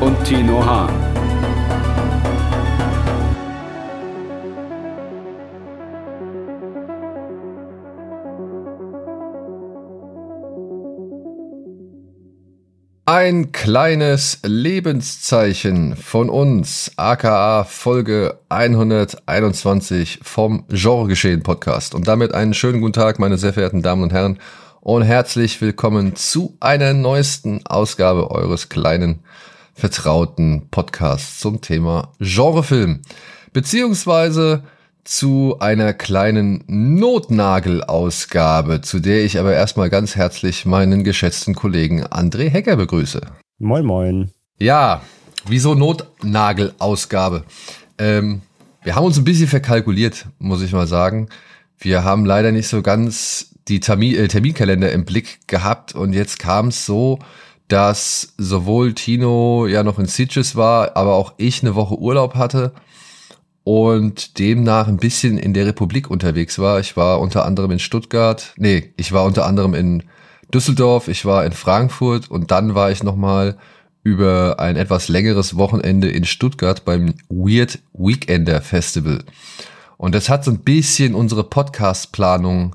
und Tino Hahn. Ein kleines Lebenszeichen von uns, aka Folge 121 vom Genregeschehen Podcast. Und damit einen schönen guten Tag, meine sehr verehrten Damen und Herren, und herzlich willkommen zu einer neuesten Ausgabe eures kleinen vertrauten Podcasts zum Thema Genrefilm. Beziehungsweise zu einer kleinen Notnagel-Ausgabe, zu der ich aber erstmal ganz herzlich meinen geschätzten Kollegen André Hecker begrüße. Moin, moin. Ja, wieso Notnagel-Ausgabe? Ähm, wir haben uns ein bisschen verkalkuliert, muss ich mal sagen. Wir haben leider nicht so ganz die Termin äh, Terminkalender im Blick gehabt und jetzt kam es so, dass sowohl Tino ja noch in Sitges war, aber auch ich eine Woche Urlaub hatte und demnach ein bisschen in der Republik unterwegs war. Ich war unter anderem in Stuttgart, nee, ich war unter anderem in Düsseldorf, ich war in Frankfurt und dann war ich nochmal über ein etwas längeres Wochenende in Stuttgart beim Weird Weekender Festival. Und das hat so ein bisschen unsere Podcast-Planung,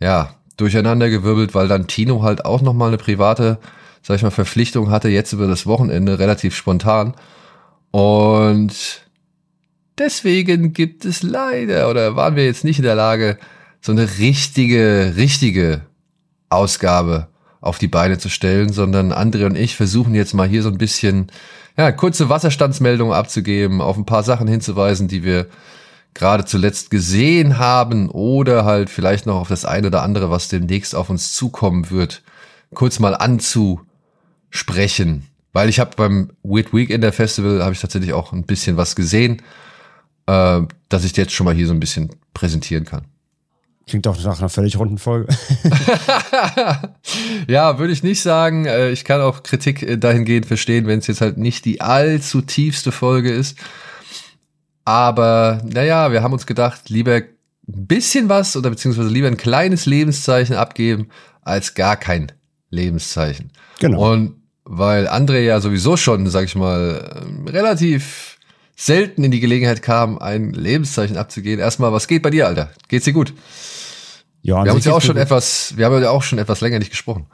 ja, durcheinandergewirbelt, weil dann Tino halt auch nochmal eine private sag ich mal, Verpflichtung hatte jetzt über das Wochenende relativ spontan. Und deswegen gibt es leider oder waren wir jetzt nicht in der Lage, so eine richtige, richtige Ausgabe auf die Beine zu stellen, sondern André und ich versuchen jetzt mal hier so ein bisschen, ja, kurze Wasserstandsmeldungen abzugeben, auf ein paar Sachen hinzuweisen, die wir gerade zuletzt gesehen haben oder halt vielleicht noch auf das eine oder andere, was demnächst auf uns zukommen wird, kurz mal anzu sprechen. Weil ich habe beim Weird Weekender Festival habe ich tatsächlich auch ein bisschen was gesehen, äh, dass ich jetzt schon mal hier so ein bisschen präsentieren kann. Klingt doch nach einer völlig runden Folge. ja, würde ich nicht sagen. Äh, ich kann auch Kritik äh, dahingehend verstehen, wenn es jetzt halt nicht die allzu tiefste Folge ist. Aber naja, wir haben uns gedacht, lieber ein bisschen was oder beziehungsweise lieber ein kleines Lebenszeichen abgeben, als gar kein Lebenszeichen. Genau. Und weil André ja sowieso schon, sag ich mal, ähm, relativ selten in die Gelegenheit kam, ein Lebenszeichen abzugehen. Erstmal, was geht bei dir, Alter? Geht's dir gut? Ja, wir haben uns ja auch schon gut. etwas, wir haben ja auch schon etwas länger nicht gesprochen.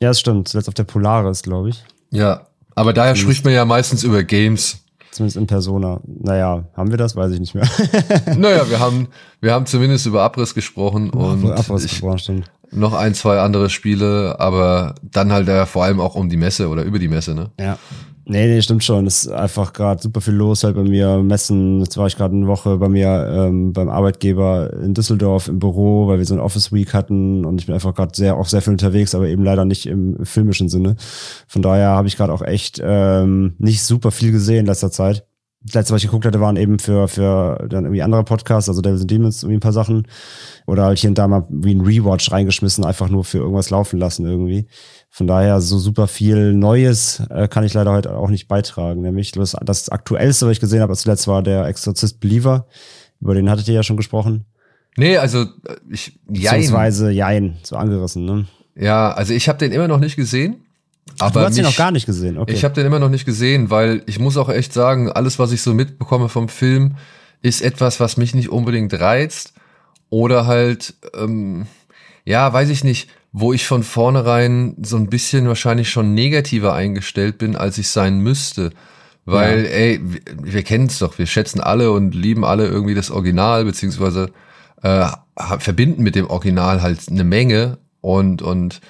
Ja, das stimmt. Zuletzt auf der Polaris, glaube ich. Ja, aber daher Zumindest spricht man ja meistens über Games. Zumindest in Persona. Naja, haben wir das? Weiß ich nicht mehr. naja, wir haben, wir haben zumindest über Abriss gesprochen und Abriss ich, gesprochen, stimmt noch ein, zwei andere Spiele, aber dann halt ja vor allem auch um die Messe oder über die Messe, ne? Ja. Nee, nee, stimmt schon. Es ist einfach gerade super viel los halt bei mir. Messen, jetzt war ich gerade eine Woche bei mir ähm, beim Arbeitgeber in Düsseldorf im Büro, weil wir so ein Office Week hatten und ich bin einfach gerade sehr auch sehr viel unterwegs, aber eben leider nicht im filmischen Sinne. Von daher habe ich gerade auch echt ähm, nicht super viel gesehen in letzter Zeit. Das letzte, was ich geguckt hatte, waren eben für, für dann irgendwie andere Podcasts, also Devils and Demons, irgendwie ein paar Sachen. Oder halt hier und da mal wie ein Rewatch reingeschmissen, einfach nur für irgendwas laufen lassen irgendwie. Von daher so super viel Neues äh, kann ich leider heute auch nicht beitragen. Nämlich das, das aktuellste, was ich gesehen habe, zuletzt war der Exorzist Believer. Über den hattet ihr ja schon gesprochen. Nee, also äh, ich Jein. Beziehungsweise Jein, so angerissen, ne? Ja, also ich habe den immer noch nicht gesehen. Aber du hast mich, ihn noch gar nicht gesehen, okay. Ich habe den immer noch nicht gesehen, weil ich muss auch echt sagen, alles, was ich so mitbekomme vom Film, ist etwas, was mich nicht unbedingt reizt. Oder halt, ähm, ja, weiß ich nicht, wo ich von vornherein so ein bisschen wahrscheinlich schon negativer eingestellt bin, als ich sein müsste. Weil, ja. ey, wir, wir kennen es doch, wir schätzen alle und lieben alle irgendwie das Original, beziehungsweise äh, verbinden mit dem Original halt eine Menge und, und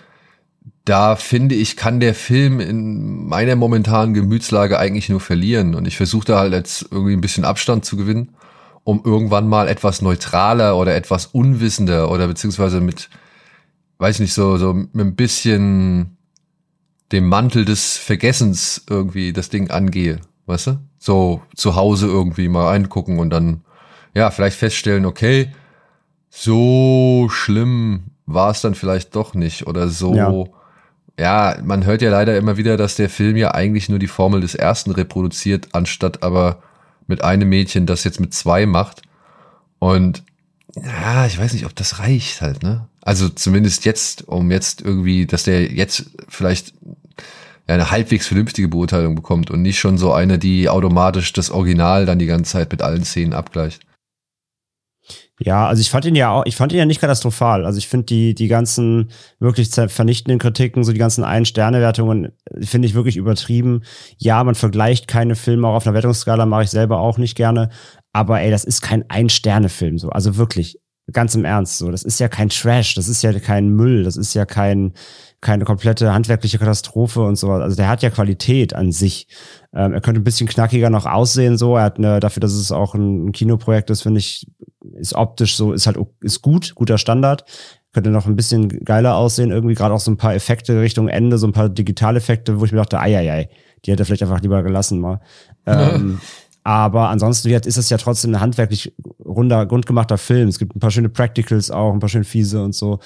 da finde ich, kann der Film in meiner momentanen Gemütslage eigentlich nur verlieren. Und ich versuche da halt jetzt irgendwie ein bisschen Abstand zu gewinnen, um irgendwann mal etwas neutraler oder etwas unwissender oder beziehungsweise mit, weiß nicht, so, so mit ein bisschen dem Mantel des Vergessens irgendwie das Ding angehe, weißt du? So zu Hause irgendwie mal reingucken und dann, ja, vielleicht feststellen, okay, so schlimm war es dann vielleicht doch nicht oder so. Ja. Ja, man hört ja leider immer wieder, dass der Film ja eigentlich nur die Formel des ersten reproduziert, anstatt aber mit einem Mädchen das jetzt mit zwei macht. Und ja, ich weiß nicht, ob das reicht halt, ne? Also zumindest jetzt, um jetzt irgendwie, dass der jetzt vielleicht eine halbwegs vernünftige Beurteilung bekommt und nicht schon so eine, die automatisch das Original dann die ganze Zeit mit allen Szenen abgleicht. Ja, also ich fand ihn ja auch, ich fand ihn ja nicht katastrophal. Also ich finde die, die ganzen wirklich vernichtenden Kritiken, so die ganzen Ein-Sterne-Wertungen, finde ich wirklich übertrieben. Ja, man vergleicht keine Filme auch auf einer Wertungsskala, mache ich selber auch nicht gerne. Aber ey, das ist kein Ein-Sterne-Film so. Also wirklich, ganz im Ernst so. Das ist ja kein Trash, das ist ja kein Müll, das ist ja kein, keine komplette handwerkliche Katastrophe und so. Also der hat ja Qualität an sich. Ähm, er könnte ein bisschen knackiger noch aussehen, so. Er hat eine, dafür, dass es auch ein, ein Kinoprojekt ist, finde ich, ist optisch so, ist halt, ist gut, guter Standard. Könnte noch ein bisschen geiler aussehen, irgendwie gerade auch so ein paar Effekte Richtung Ende, so ein paar Digitaleffekte, wo ich mir dachte, ei, ei, ei, die hätte er vielleicht einfach lieber gelassen mal. Ähm, aber ansonsten ist es ja trotzdem ein handwerklich runder, grundgemachter Film. Es gibt ein paar schöne Practicals auch, ein paar schöne fiese und so.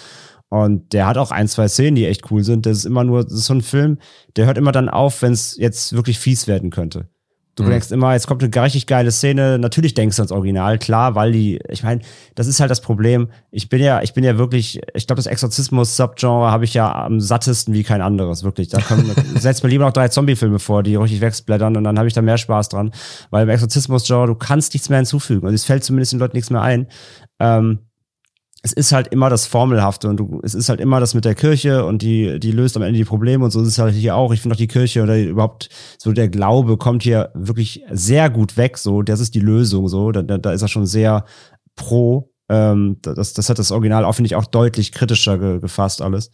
Und der hat auch ein, zwei Szenen, die echt cool sind. Das ist immer nur, das ist so ein Film, der hört immer dann auf, wenn es jetzt wirklich fies werden könnte. Du mhm. denkst immer, jetzt kommt eine richtig geile Szene. Natürlich denkst du ans Original, klar, weil die, ich meine, das ist halt das Problem. Ich bin ja, ich bin ja wirklich, ich glaube, das Exorzismus-Subgenre habe ich ja am sattesten wie kein anderes, wirklich. Da kommen, setzt mir lieber noch drei Zombie-Filme vor, die richtig wegblättern und dann habe ich da mehr Spaß dran. Weil im Exorzismus-Genre, du kannst nichts mehr hinzufügen. Also es fällt zumindest den Leuten nichts mehr ein. Ähm, es ist halt immer das Formelhafte und du, es ist halt immer das mit der Kirche und die, die löst am Ende die Probleme und so ist es halt hier auch. Ich finde auch die Kirche oder überhaupt so der Glaube kommt hier wirklich sehr gut weg. So, das ist die Lösung. So, da, da ist er schon sehr pro. Ähm, das, das hat das Original auch, finde ich, auch deutlich kritischer ge, gefasst alles.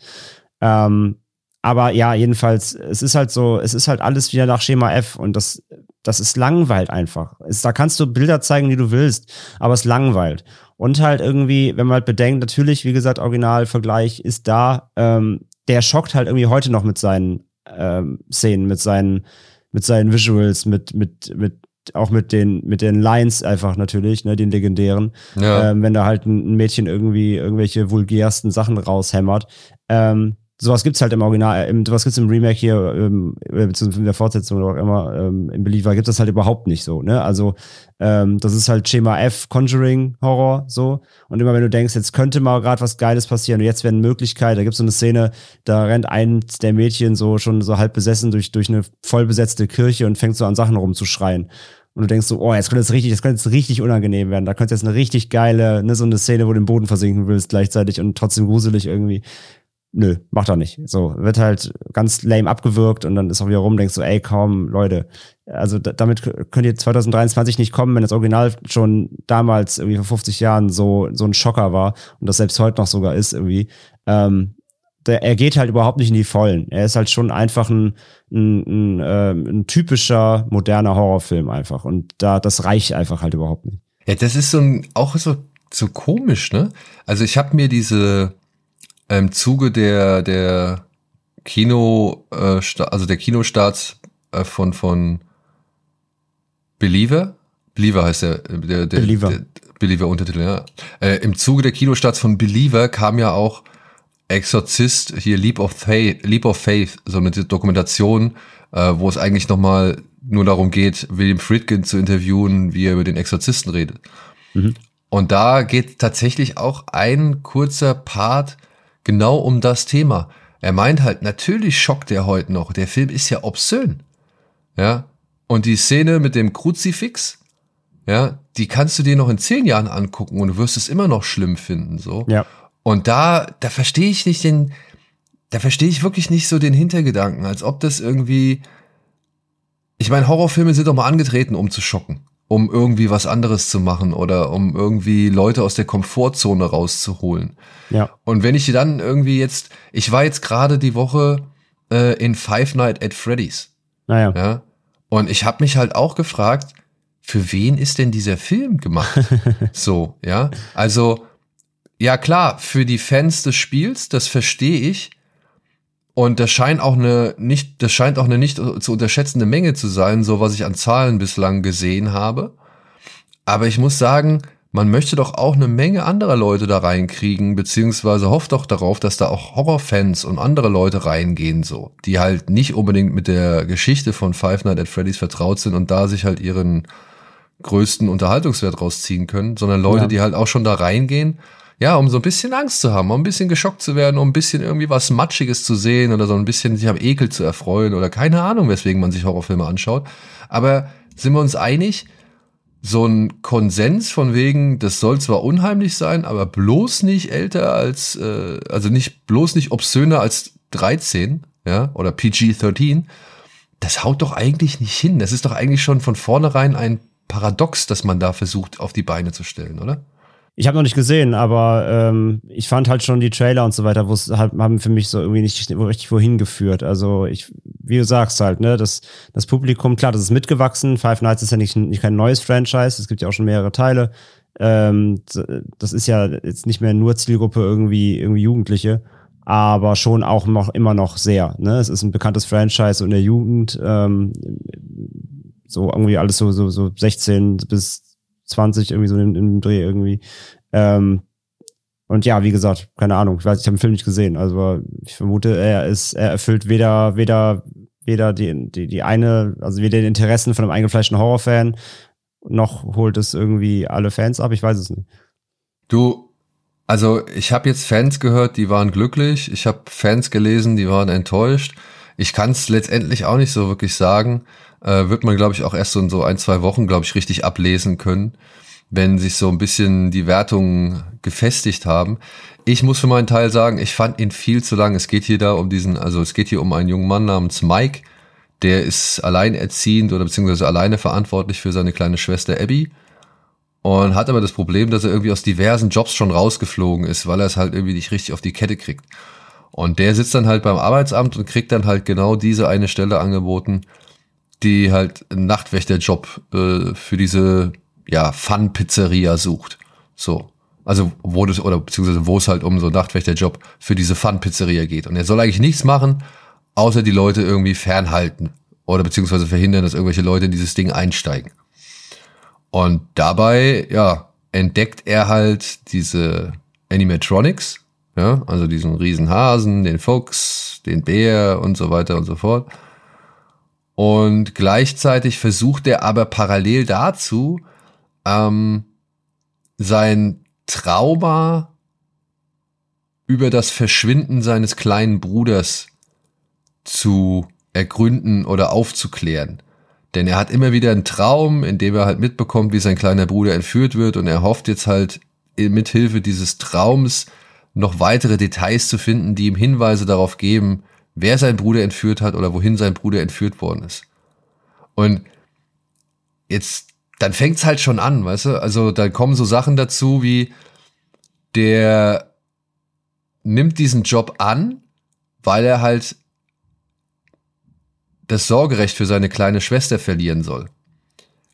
Ähm, aber ja, jedenfalls, es ist halt so, es ist halt alles wieder nach Schema F und das, das ist langweilt einfach. Da kannst du Bilder zeigen, die du willst, aber es langweilt. Und halt irgendwie, wenn man halt bedenkt, natürlich, wie gesagt, Originalvergleich ist da, ähm, der schockt halt irgendwie heute noch mit seinen ähm, Szenen, mit seinen, mit seinen Visuals, mit, mit, mit, auch mit den, mit den Lines einfach natürlich, ne, den legendären. Ja. Ähm, wenn da halt ein Mädchen irgendwie irgendwelche vulgärsten Sachen raushämmert. Ähm, sowas gibt's halt im Original, im, sowas gibt's im Remake hier, ähm, beziehungsweise in der Fortsetzung oder auch immer, ähm, im Believer gibt es halt überhaupt nicht so, ne? Also, ähm, das ist halt Schema F, Conjuring, Horror, so. Und immer wenn du denkst, jetzt könnte mal gerade was Geiles passieren und jetzt wäre eine Möglichkeit, da gibt's so eine Szene, da rennt eins der Mädchen so schon so halb besessen durch, durch eine vollbesetzte Kirche und fängt so an Sachen rumzuschreien. Und du denkst so, oh, jetzt könnte es richtig, das könnte jetzt richtig unangenehm werden. Da könnte jetzt eine richtig geile, ne, so eine Szene, wo du den Boden versinken willst gleichzeitig und trotzdem gruselig irgendwie nö, macht er nicht. So, wird halt ganz lame abgewürgt und dann ist auch wieder rum, denkst du, ey, kaum, Leute, also damit könnt ihr 2023 nicht kommen, wenn das Original schon damals irgendwie vor 50 Jahren so, so ein Schocker war und das selbst heute noch sogar ist irgendwie. Ähm, der, er geht halt überhaupt nicht in die Vollen. Er ist halt schon einfach ein, ein, ein, äh, ein typischer moderner Horrorfilm einfach und da, das reicht einfach halt überhaupt nicht. Ja, das ist so ein, auch so, so komisch, ne? Also ich habe mir diese, im Zuge der, der Kino, äh, also der Kinostarts äh, von, von Believer, Believer heißt der, der, der, Believer. der Believer Untertitel, ja. Äh, Im Zuge der Kinostarts von Believer kam ja auch Exorzist, hier Leap of Faith, Leap of Faith, so eine Dokumentation, äh, wo es eigentlich nochmal nur darum geht, William Friedkin zu interviewen, wie er über den Exorzisten redet. Mhm. Und da geht tatsächlich auch ein kurzer Part genau um das Thema. Er meint halt, natürlich schockt er heute noch. Der Film ist ja obszön. Ja. Und die Szene mit dem Kruzifix, ja, die kannst du dir noch in zehn Jahren angucken und du wirst es immer noch schlimm finden, so. Ja. Und da, da verstehe ich nicht den, da verstehe ich wirklich nicht so den Hintergedanken, als ob das irgendwie, ich meine, Horrorfilme sind doch mal angetreten, um zu schocken um irgendwie was anderes zu machen oder um irgendwie Leute aus der Komfortzone rauszuholen. Ja. Und wenn ich dann irgendwie jetzt, ich war jetzt gerade die Woche äh, in Five Night at Freddy's. Naja. Ja. Und ich habe mich halt auch gefragt, für wen ist denn dieser Film gemacht? so, ja. Also, ja klar, für die Fans des Spiels, das verstehe ich. Und das scheint auch eine nicht, das scheint auch eine nicht zu unterschätzende Menge zu sein, so was ich an Zahlen bislang gesehen habe. Aber ich muss sagen, man möchte doch auch eine Menge anderer Leute da reinkriegen, beziehungsweise hofft doch darauf, dass da auch Horrorfans und andere Leute reingehen, so, die halt nicht unbedingt mit der Geschichte von Five Nights at Freddy's vertraut sind und da sich halt ihren größten Unterhaltungswert rausziehen können, sondern Leute, ja. die halt auch schon da reingehen, ja, um so ein bisschen Angst zu haben, um ein bisschen geschockt zu werden, um ein bisschen irgendwie was Matschiges zu sehen oder so ein bisschen sich am Ekel zu erfreuen oder keine Ahnung, weswegen man sich Horrorfilme anschaut. Aber sind wir uns einig, so ein Konsens von wegen, das soll zwar unheimlich sein, aber bloß nicht älter als, äh, also nicht bloß nicht obszöner als 13, ja, oder PG-13, das haut doch eigentlich nicht hin. Das ist doch eigentlich schon von vornherein ein Paradox, dass man da versucht, auf die Beine zu stellen, oder? Ich habe noch nicht gesehen, aber ähm, ich fand halt schon die Trailer und so weiter, wo es halt, haben für mich so irgendwie nicht richtig wohin geführt. Also ich, wie du sagst halt, ne, das, das Publikum, klar, das ist mitgewachsen. Five Nights ist ja nicht, nicht kein neues Franchise, es gibt ja auch schon mehrere Teile. Ähm, das ist ja jetzt nicht mehr nur Zielgruppe irgendwie, irgendwie Jugendliche, aber schon auch noch immer noch sehr. Ne? Es ist ein bekanntes Franchise in der Jugend, ähm, so irgendwie alles so, so, so 16 bis 20 irgendwie so im, im Dreh irgendwie. Ähm, und ja, wie gesagt, keine Ahnung, ich weiß, ich habe den Film nicht gesehen. Also ich vermute, er ist, er erfüllt weder, weder, weder die, die, die eine, also weder die Interessen von einem eingefleischten Horrorfan, noch holt es irgendwie alle Fans ab. Ich weiß es nicht. Du, also ich habe jetzt Fans gehört, die waren glücklich. Ich habe Fans gelesen, die waren enttäuscht. Ich kann es letztendlich auch nicht so wirklich sagen äh, wird man, glaube ich, auch erst so in so ein, zwei Wochen, glaube ich, richtig ablesen können, wenn sich so ein bisschen die Wertungen gefestigt haben. Ich muss für meinen Teil sagen, ich fand ihn viel zu lang. Es geht hier da um diesen, also es geht hier um einen jungen Mann namens Mike, der ist alleinerziehend oder beziehungsweise alleine verantwortlich für seine kleine Schwester Abby und hat aber das Problem, dass er irgendwie aus diversen Jobs schon rausgeflogen ist, weil er es halt irgendwie nicht richtig auf die Kette kriegt. Und der sitzt dann halt beim Arbeitsamt und kriegt dann halt genau diese eine Stelle angeboten, die halt einen Nachtwächterjob äh, für diese ja Fun-Pizzeria sucht. So. Also wo das, oder beziehungsweise wo es halt um so einen Nachtwächterjob für diese Fun-Pizzeria geht. Und er soll eigentlich nichts machen, außer die Leute irgendwie fernhalten. Oder beziehungsweise verhindern, dass irgendwelche Leute in dieses Ding einsteigen. Und dabei, ja, entdeckt er halt diese Animatronics, ja, also diesen riesen Hasen, den Fuchs, den Bär und so weiter und so fort. Und gleichzeitig versucht er aber parallel dazu, ähm, sein Trauma über das Verschwinden seines kleinen Bruders zu ergründen oder aufzuklären. Denn er hat immer wieder einen Traum, in dem er halt mitbekommt, wie sein kleiner Bruder entführt wird und er hofft jetzt halt mithilfe dieses Traums noch weitere Details zu finden, die ihm Hinweise darauf geben, wer sein Bruder entführt hat oder wohin sein Bruder entführt worden ist. Und jetzt, dann fängt's halt schon an, weißt du? Also da kommen so Sachen dazu wie, der nimmt diesen Job an, weil er halt das Sorgerecht für seine kleine Schwester verlieren soll.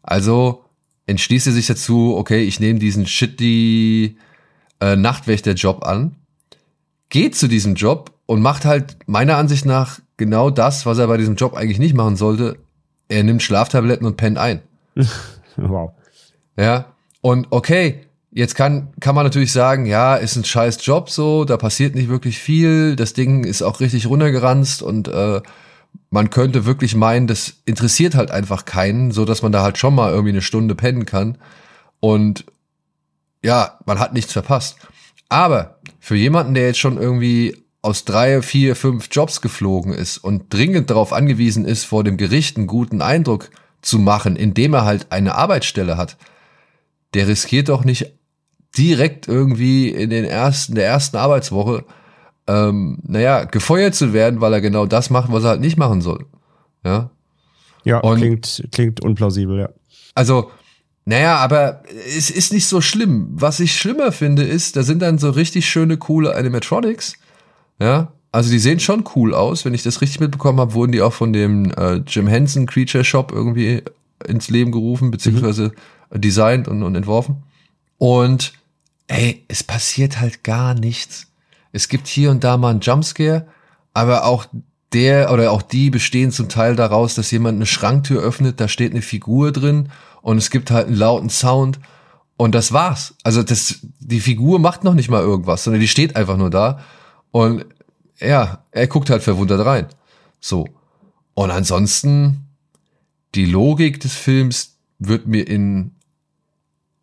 Also entschließt er sich dazu, okay, ich nehme diesen shitty äh, Nachtwächterjob an, geht zu diesem Job und macht halt meiner Ansicht nach genau das, was er bei diesem Job eigentlich nicht machen sollte. Er nimmt Schlaftabletten und pennt ein. wow. Ja. Und okay, jetzt kann, kann man natürlich sagen, ja, ist ein scheiß Job so, da passiert nicht wirklich viel, das Ding ist auch richtig runtergeranzt und äh, man könnte wirklich meinen, das interessiert halt einfach keinen, so dass man da halt schon mal irgendwie eine Stunde pennen kann. Und ja, man hat nichts verpasst. Aber für jemanden, der jetzt schon irgendwie aus drei, vier, fünf Jobs geflogen ist und dringend darauf angewiesen ist, vor dem Gericht einen guten Eindruck zu machen, indem er halt eine Arbeitsstelle hat, der riskiert doch nicht direkt irgendwie in den ersten, der ersten Arbeitswoche, ähm, naja, gefeuert zu werden, weil er genau das macht, was er halt nicht machen soll. Ja. Ja, und, klingt, klingt unplausibel, ja. Also, naja, aber es ist nicht so schlimm. Was ich schlimmer finde, ist, da sind dann so richtig schöne, coole Animatronics, ja, also die sehen schon cool aus. Wenn ich das richtig mitbekommen habe, wurden die auch von dem äh, Jim Henson Creature Shop irgendwie ins Leben gerufen, beziehungsweise mhm. designt und, und entworfen. Und ey, es passiert halt gar nichts. Es gibt hier und da mal einen Jumpscare, aber auch der oder auch die bestehen zum Teil daraus, dass jemand eine Schranktür öffnet, da steht eine Figur drin und es gibt halt einen lauten Sound und das war's. Also das, die Figur macht noch nicht mal irgendwas, sondern die steht einfach nur da und ja, er guckt halt verwundert rein. So. Und ansonsten, die Logik des Films wird mir in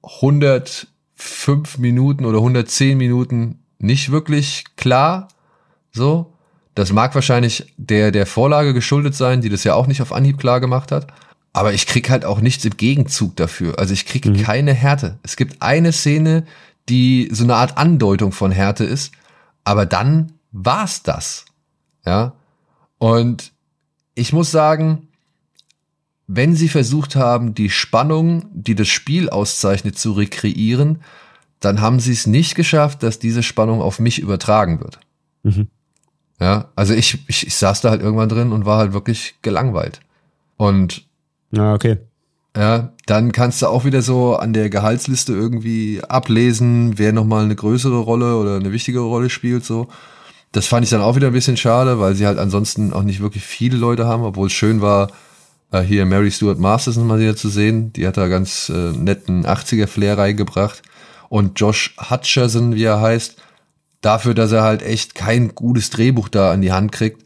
105 Minuten oder 110 Minuten nicht wirklich klar. So. Das mag wahrscheinlich der, der Vorlage geschuldet sein, die das ja auch nicht auf Anhieb klar gemacht hat. Aber ich krieg halt auch nichts im Gegenzug dafür. Also ich krieg mhm. keine Härte. Es gibt eine Szene, die so eine Art Andeutung von Härte ist. Aber dann war's das. Ja. Und ich muss sagen, wenn sie versucht haben, die Spannung, die das Spiel auszeichnet, zu rekreieren, dann haben sie es nicht geschafft, dass diese Spannung auf mich übertragen wird. Mhm. Ja, also ich, ich, ich saß da halt irgendwann drin und war halt wirklich gelangweilt. Und ja, okay. Ja, dann kannst du auch wieder so an der Gehaltsliste irgendwie ablesen, wer nochmal eine größere Rolle oder eine wichtigere Rolle spielt, so. Das fand ich dann auch wieder ein bisschen schade, weil sie halt ansonsten auch nicht wirklich viele Leute haben, obwohl es schön war, äh, hier Mary Stuart Masters mal wieder zu sehen. Die hat da ganz äh, netten 80er-Flair reingebracht. Und Josh Hutcherson, wie er heißt, dafür, dass er halt echt kein gutes Drehbuch da an die Hand kriegt,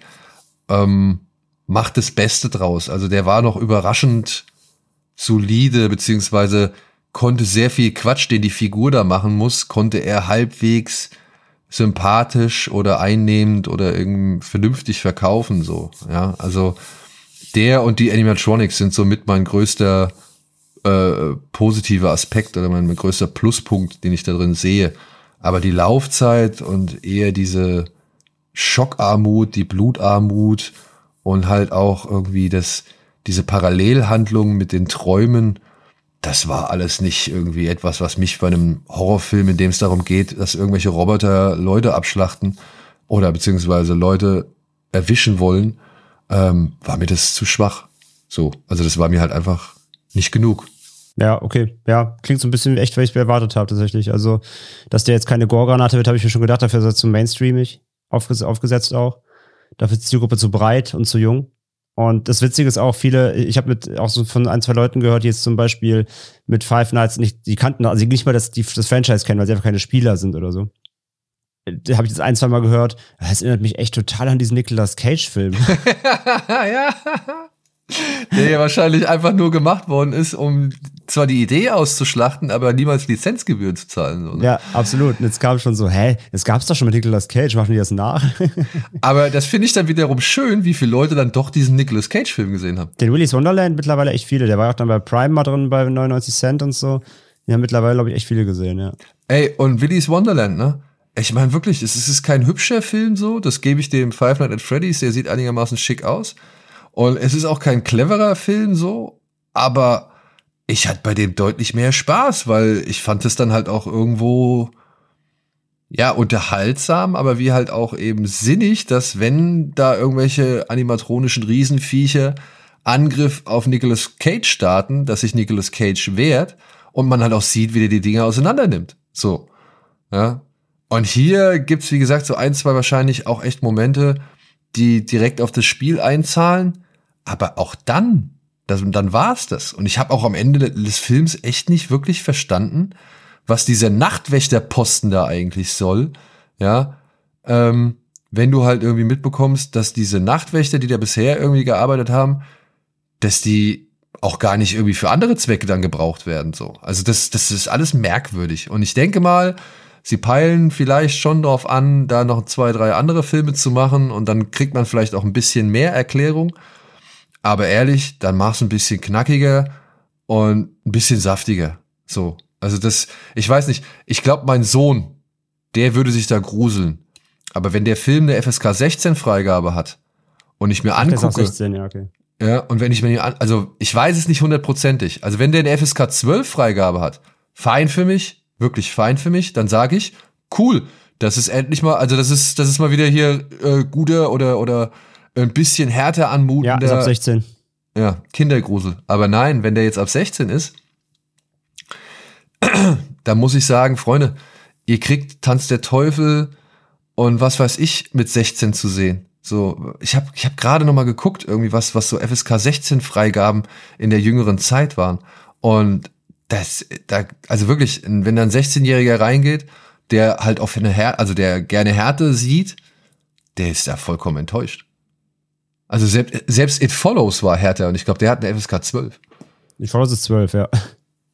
ähm, macht das Beste draus. Also der war noch überraschend solide, beziehungsweise konnte sehr viel Quatsch, den die Figur da machen muss, konnte er halbwegs sympathisch oder einnehmend oder irgendwie vernünftig verkaufen, so. Ja, also der und die Animatronics sind somit mein größter äh, positiver Aspekt oder mein, mein größter Pluspunkt, den ich da drin sehe. Aber die Laufzeit und eher diese Schockarmut, die Blutarmut und halt auch irgendwie das, diese Parallelhandlung mit den Träumen, das war alles nicht irgendwie etwas, was mich bei einem Horrorfilm, in dem es darum geht, dass irgendwelche Roboter Leute abschlachten oder beziehungsweise Leute erwischen wollen, ähm, war mir das zu schwach. So, also das war mir halt einfach nicht genug. Ja, okay. Ja, klingt so ein bisschen echt, weil ich erwartet habe tatsächlich. Also, dass der jetzt keine Gore-Granate wird, habe ich mir schon gedacht. Dafür ist er zu mainstreamig aufges aufgesetzt auch. Dafür ist die Zielgruppe zu breit und zu jung. Und das Witzige ist auch, viele, ich habe mit auch so von ein, zwei Leuten gehört, die jetzt zum Beispiel mit Five Nights nicht, die kannten, also nicht mal das, die, das Franchise kennen, weil sie einfach keine Spieler sind oder so. Da habe ich jetzt ein, zwei Mal gehört. Das erinnert mich echt total an diesen Nicolas Cage-Film. ja. Der ja wahrscheinlich einfach nur gemacht worden ist, um zwar die Idee auszuschlachten, aber niemals Lizenzgebühren zu zahlen. Oder? Ja, absolut. Und jetzt kam schon so, hä, das gab's doch schon mit Nicolas Cage, machen die das nach? aber das finde ich dann wiederum schön, wie viele Leute dann doch diesen Nicolas Cage-Film gesehen haben. Den Willy's Wonderland mittlerweile echt viele. Der war auch dann bei Prime mal drin bei 99 Cent und so. Die haben mittlerweile, glaube ich, echt viele gesehen, ja. Ey, und Willy's Wonderland, ne? Ich meine wirklich, es ist kein hübscher Film so, das gebe ich dem Five Nights at Freddy's, der sieht einigermaßen schick aus. Und es ist auch kein cleverer Film so, aber ich hatte bei dem deutlich mehr Spaß, weil ich fand es dann halt auch irgendwo ja unterhaltsam, aber wie halt auch eben sinnig, dass wenn da irgendwelche animatronischen Riesenviecher Angriff auf Nicolas Cage starten, dass sich Nicolas Cage wehrt und man halt auch sieht, wie der die Dinge auseinander nimmt. So. Ja. Und hier gibt's wie gesagt, so ein, zwei wahrscheinlich auch echt Momente, die direkt auf das Spiel einzahlen. Aber auch dann das, dann war's das. Und ich habe auch am Ende des Films echt nicht wirklich verstanden, was dieser Nachtwächterposten da eigentlich soll. Ja, ähm, wenn du halt irgendwie mitbekommst, dass diese Nachtwächter, die da bisher irgendwie gearbeitet haben, dass die auch gar nicht irgendwie für andere Zwecke dann gebraucht werden. So, also das, das ist alles merkwürdig. Und ich denke mal, sie peilen vielleicht schon darauf an, da noch zwei, drei andere Filme zu machen und dann kriegt man vielleicht auch ein bisschen mehr Erklärung. Aber ehrlich, dann mach's ein bisschen knackiger und ein bisschen saftiger. So. Also das, ich weiß nicht, ich glaube, mein Sohn, der würde sich da gruseln. Aber wenn der Film eine FSK 16 Freigabe hat und ich mir Ach, angucke. 16, ja, okay. Ja, und wenn ich mir, also ich weiß es nicht hundertprozentig. Also wenn der eine FSK 12 Freigabe hat, fein für mich, wirklich fein für mich, dann sage ich, cool, das ist endlich mal, also das ist, das ist mal wieder hier äh, guter oder, oder ein bisschen härter anmutender. Ja, ab 16. Ja, Kindergrusel. Aber nein, wenn der jetzt ab 16 ist, da muss ich sagen, Freunde, ihr kriegt Tanz der Teufel und was weiß ich mit 16 zu sehen. So, ich habe ich hab gerade noch mal geguckt, irgendwie was, was so FSK 16 Freigaben in der jüngeren Zeit waren. Und das, da, also wirklich, wenn da ein 16-Jähriger reingeht, der halt auf eine Härte, also der gerne Härte sieht, der ist da vollkommen enttäuscht. Also selbst, selbst It Follows war härter und ich glaube, der hat eine FSK 12. It Follows ist 12, ja.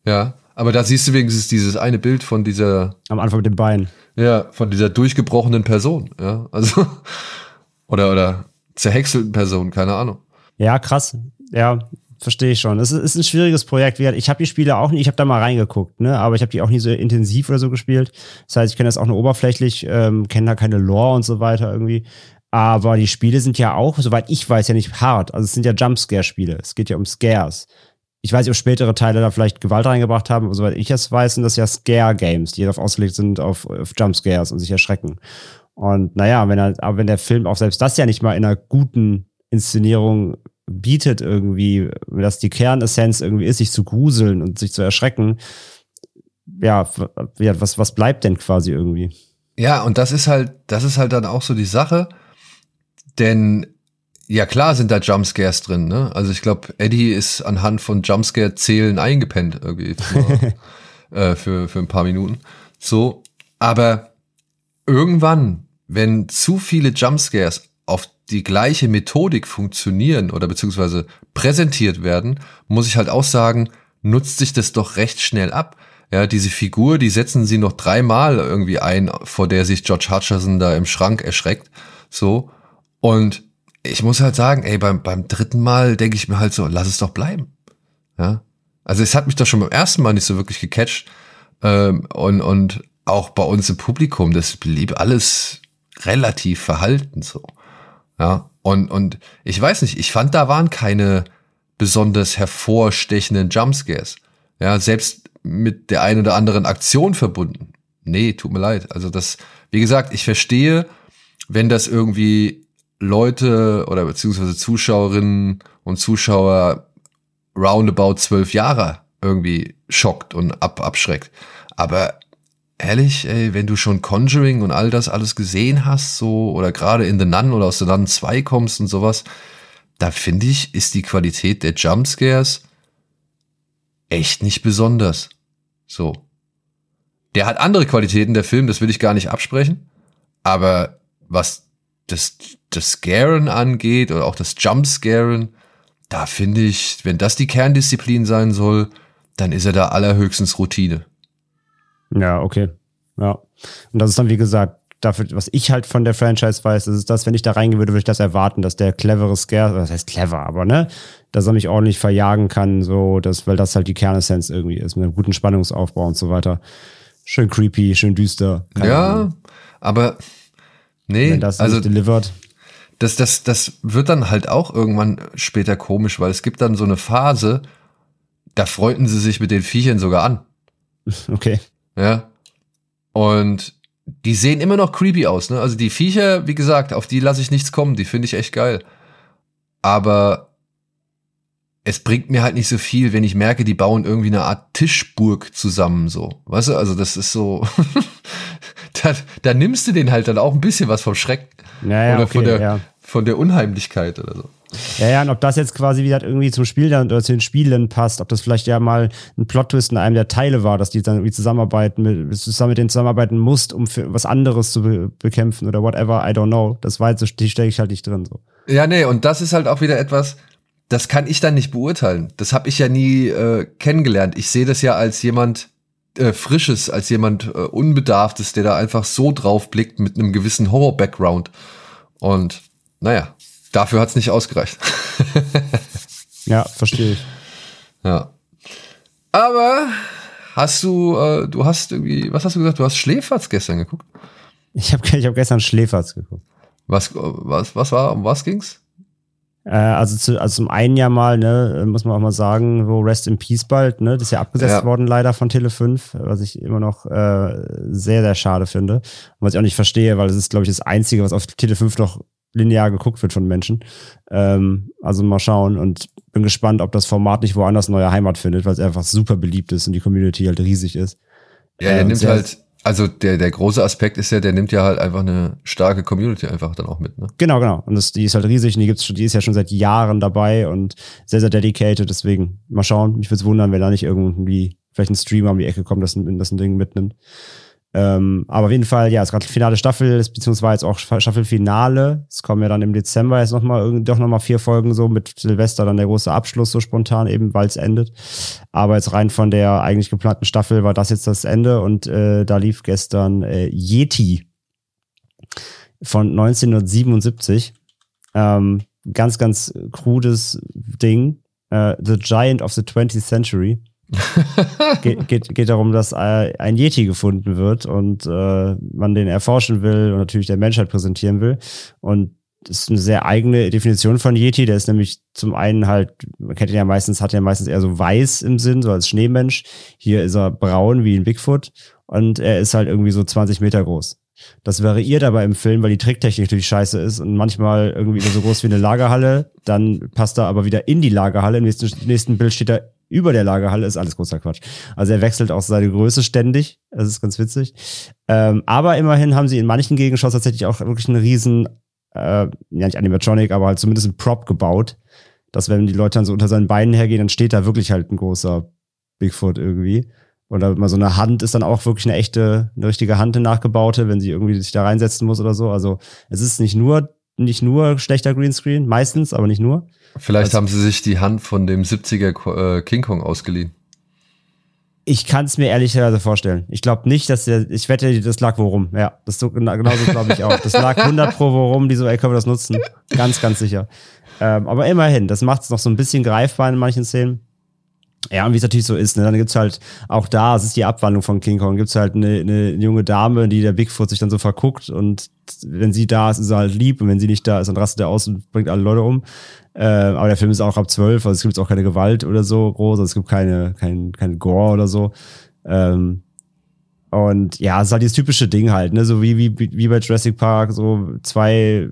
Ja, aber da siehst du wenigstens dieses eine Bild von dieser. Am Anfang mit dem Bein. Ja, von dieser durchgebrochenen Person, ja. Also, oder, oder zerhäckselten Person, keine Ahnung. Ja, krass. Ja, verstehe ich schon. Es ist, ist ein schwieriges Projekt. Ich habe die Spiele auch nicht, ich habe da mal reingeguckt, ne? aber ich habe die auch nie so intensiv oder so gespielt. Das heißt, ich kenne das auch nur oberflächlich, ähm, kenne da keine Lore und so weiter irgendwie. Aber die Spiele sind ja auch, soweit ich weiß, ja nicht hart. Also es sind ja Jumpscare-Spiele. Es geht ja um Scares. Ich weiß nicht, ob spätere Teile da vielleicht Gewalt reingebracht haben, aber soweit ich es weiß, sind das ja Scare-Games, die darauf ausgelegt sind auf, auf Jumpscares und sich erschrecken. Und naja, wenn er, aber wenn der Film auch selbst das ja nicht mal in einer guten Inszenierung bietet irgendwie, dass die Kernessenz irgendwie ist, sich zu gruseln und sich zu erschrecken, ja, was, was bleibt denn quasi irgendwie? Ja, und das ist halt, das ist halt dann auch so die Sache, denn ja klar sind da Jumpscares drin, ne? Also ich glaube, Eddie ist anhand von Jumpscare-Zählen eingepennt irgendwie für, äh, für, für ein paar Minuten. So, aber irgendwann, wenn zu viele Jumpscares auf die gleiche Methodik funktionieren oder beziehungsweise präsentiert werden, muss ich halt auch sagen, nutzt sich das doch recht schnell ab. Ja, diese Figur, die setzen sie noch dreimal irgendwie ein, vor der sich George Hutcherson da im Schrank erschreckt. So. Und ich muss halt sagen, ey, beim, beim dritten Mal denke ich mir halt so, lass es doch bleiben. Ja. Also es hat mich doch schon beim ersten Mal nicht so wirklich gecatcht. Ähm, und, und auch bei uns im Publikum, das blieb alles relativ verhalten so. Ja, und, und ich weiß nicht, ich fand, da waren keine besonders hervorstechenden Jumpscares. Ja, selbst mit der einen oder anderen Aktion verbunden. Nee, tut mir leid. Also das, wie gesagt, ich verstehe, wenn das irgendwie Leute oder beziehungsweise Zuschauerinnen und Zuschauer roundabout zwölf Jahre irgendwie schockt und ab, abschreckt. Aber ehrlich, ey, wenn du schon Conjuring und all das alles gesehen hast, so, oder gerade in The Nun oder aus The Nun 2 kommst und sowas, da finde ich, ist die Qualität der Jumpscares echt nicht besonders. So. Der hat andere Qualitäten, der Film, das will ich gar nicht absprechen. Aber was das, das Scaren angeht oder auch das Jumpscaren, da finde ich, wenn das die Kerndisziplin sein soll, dann ist er da allerhöchstens Routine. Ja, okay. Ja. Und das ist dann, wie gesagt, dafür, was ich halt von der Franchise weiß, ist das, wenn ich da reingehen würde, würde ich das erwarten, dass der clevere Scare, das heißt clever, aber ne, dass er mich ordentlich verjagen kann, so, dass, weil das halt die Kernessenz irgendwie ist, mit einem guten Spannungsaufbau und so weiter. Schön creepy, schön düster. Ja, Ahnung. aber nee, wenn das also delivered. Das, das, das wird dann halt auch irgendwann später komisch, weil es gibt dann so eine Phase, da freunden sie sich mit den Viechern sogar an. Okay. Ja. Und die sehen immer noch creepy aus, ne? Also die Viecher, wie gesagt, auf die lasse ich nichts kommen, die finde ich echt geil. Aber es bringt mir halt nicht so viel, wenn ich merke, die bauen irgendwie eine Art Tischburg zusammen, so. Weißt du, also das ist so, da, da nimmst du den halt dann auch ein bisschen was vom Schreck. Ja, ja, oder okay, von, der, ja. von der Unheimlichkeit oder so. Ja, ja, und ob das jetzt quasi wieder irgendwie zum Spiel dann oder zu den Spielen passt, ob das vielleicht ja mal ein Plot-Twist in einem der Teile war, dass die dann irgendwie zusammenarbeiten, mit, zusammen mit denen zusammenarbeiten musst, um für was anderes zu be bekämpfen oder whatever, I don't know. Das war jetzt, die stecke ich halt nicht drin, so. Ja, nee, und das ist halt auch wieder etwas, das kann ich dann nicht beurteilen. Das habe ich ja nie äh, kennengelernt. Ich sehe das ja als jemand äh, Frisches, als jemand äh, Unbedarftes, der da einfach so drauf blickt mit einem gewissen Horror-Background. Und naja, dafür hat's nicht ausgereicht. ja, verstehe ich. Ja. Aber hast du, äh, du hast irgendwie, was hast du gesagt? Du hast Schläferz gestern geguckt? Ich habe ich hab gestern Schläferz geguckt. Was, was, was war, um was ging's? Äh, also, zu, also zum einen ja mal, ne, muss man auch mal sagen, wo Rest in Peace bald, ne, das ist ja abgesetzt ja. worden leider von Tele 5, was ich immer noch äh, sehr, sehr schade finde. Und was ich auch nicht verstehe, weil es ist, glaube ich, das Einzige, was auf Tele 5 noch linear geguckt wird von Menschen. Ähm, also mal schauen und bin gespannt, ob das Format nicht woanders neue Heimat findet, weil es einfach super beliebt ist und die Community halt riesig ist. Ja, er ähm, nimmt halt, Also der, der große Aspekt ist ja, der nimmt ja halt einfach eine starke Community einfach dann auch mit, ne? Genau, genau. Und das, die ist halt riesig und die gibt's schon, die ist ja schon seit Jahren dabei und sehr, sehr dedicated. Deswegen mal schauen. Mich würde es wundern, wenn da nicht irgendwie vielleicht ein Streamer um die Ecke kommt, das, das ein Ding mitnimmt. Ähm, aber auf jeden Fall, ja, es ist gerade finale Staffel, beziehungsweise auch Staffelfinale. Es kommen ja dann im Dezember jetzt nochmal, doch nochmal vier Folgen so mit Silvester, dann der große Abschluss so spontan eben, weil es endet. Aber jetzt rein von der eigentlich geplanten Staffel war das jetzt das Ende und äh, da lief gestern äh, Yeti von 1977. Ähm, ganz, ganz krudes Ding. Uh, the Giant of the 20th Century. Geht, geht, geht darum, dass ein Yeti gefunden wird und äh, man den erforschen will und natürlich der Menschheit präsentieren will. Und das ist eine sehr eigene Definition von Yeti. Der ist nämlich zum einen halt, man kennt ihn ja meistens, hat ja meistens eher so weiß im Sinn, so als Schneemensch. Hier ist er braun wie ein Bigfoot und er ist halt irgendwie so 20 Meter groß. Das variiert aber im Film, weil die Tricktechnik natürlich scheiße ist und manchmal irgendwie so groß wie eine Lagerhalle, dann passt er aber wieder in die Lagerhalle. Im nächsten, nächsten Bild steht er über der Lagerhalle ist alles großer Quatsch. Also er wechselt auch seine Größe ständig. Das ist ganz witzig. Ähm, aber immerhin haben sie in manchen Gegenshots tatsächlich auch wirklich einen riesen, äh, ja nicht Animatronic, aber halt zumindest einen Prop gebaut. Dass wenn die Leute dann so unter seinen Beinen hergehen, dann steht da wirklich halt ein großer Bigfoot irgendwie. Oder mal so eine Hand ist dann auch wirklich eine echte, eine richtige Hand, eine nachgebaute, wenn sie irgendwie sich da reinsetzen muss oder so. Also es ist nicht nur, nicht nur schlechter Greenscreen, meistens, aber nicht nur. Vielleicht also, haben sie sich die Hand von dem 70er äh, King Kong ausgeliehen. Ich kann es mir ehrlicherweise vorstellen. Ich glaube nicht, dass der, ich wette, das lag worum. Ja, das so, genauso glaube ich auch. Das lag 100 pro worum, die so, ey, können wir das nutzen? Ganz, ganz sicher. Ähm, aber immerhin, das macht es noch so ein bisschen greifbar in manchen Szenen. Ja, und wie es natürlich so ist, ne, dann gibt's halt auch da, es ist die Abwandlung von King Kong, gibt's halt eine, eine junge Dame, die der Bigfoot sich dann so verguckt und wenn sie da ist, ist er halt lieb und wenn sie nicht da ist, dann rastet er aus und bringt alle Leute um. Äh, aber der Film ist auch ab zwölf, also es gibt auch keine Gewalt oder so groß, also es gibt keine, kein, kein Gore oder so. Ähm, und ja, es ist halt dieses typische Ding halt, ne, so wie, wie, wie bei Jurassic Park, so zwei,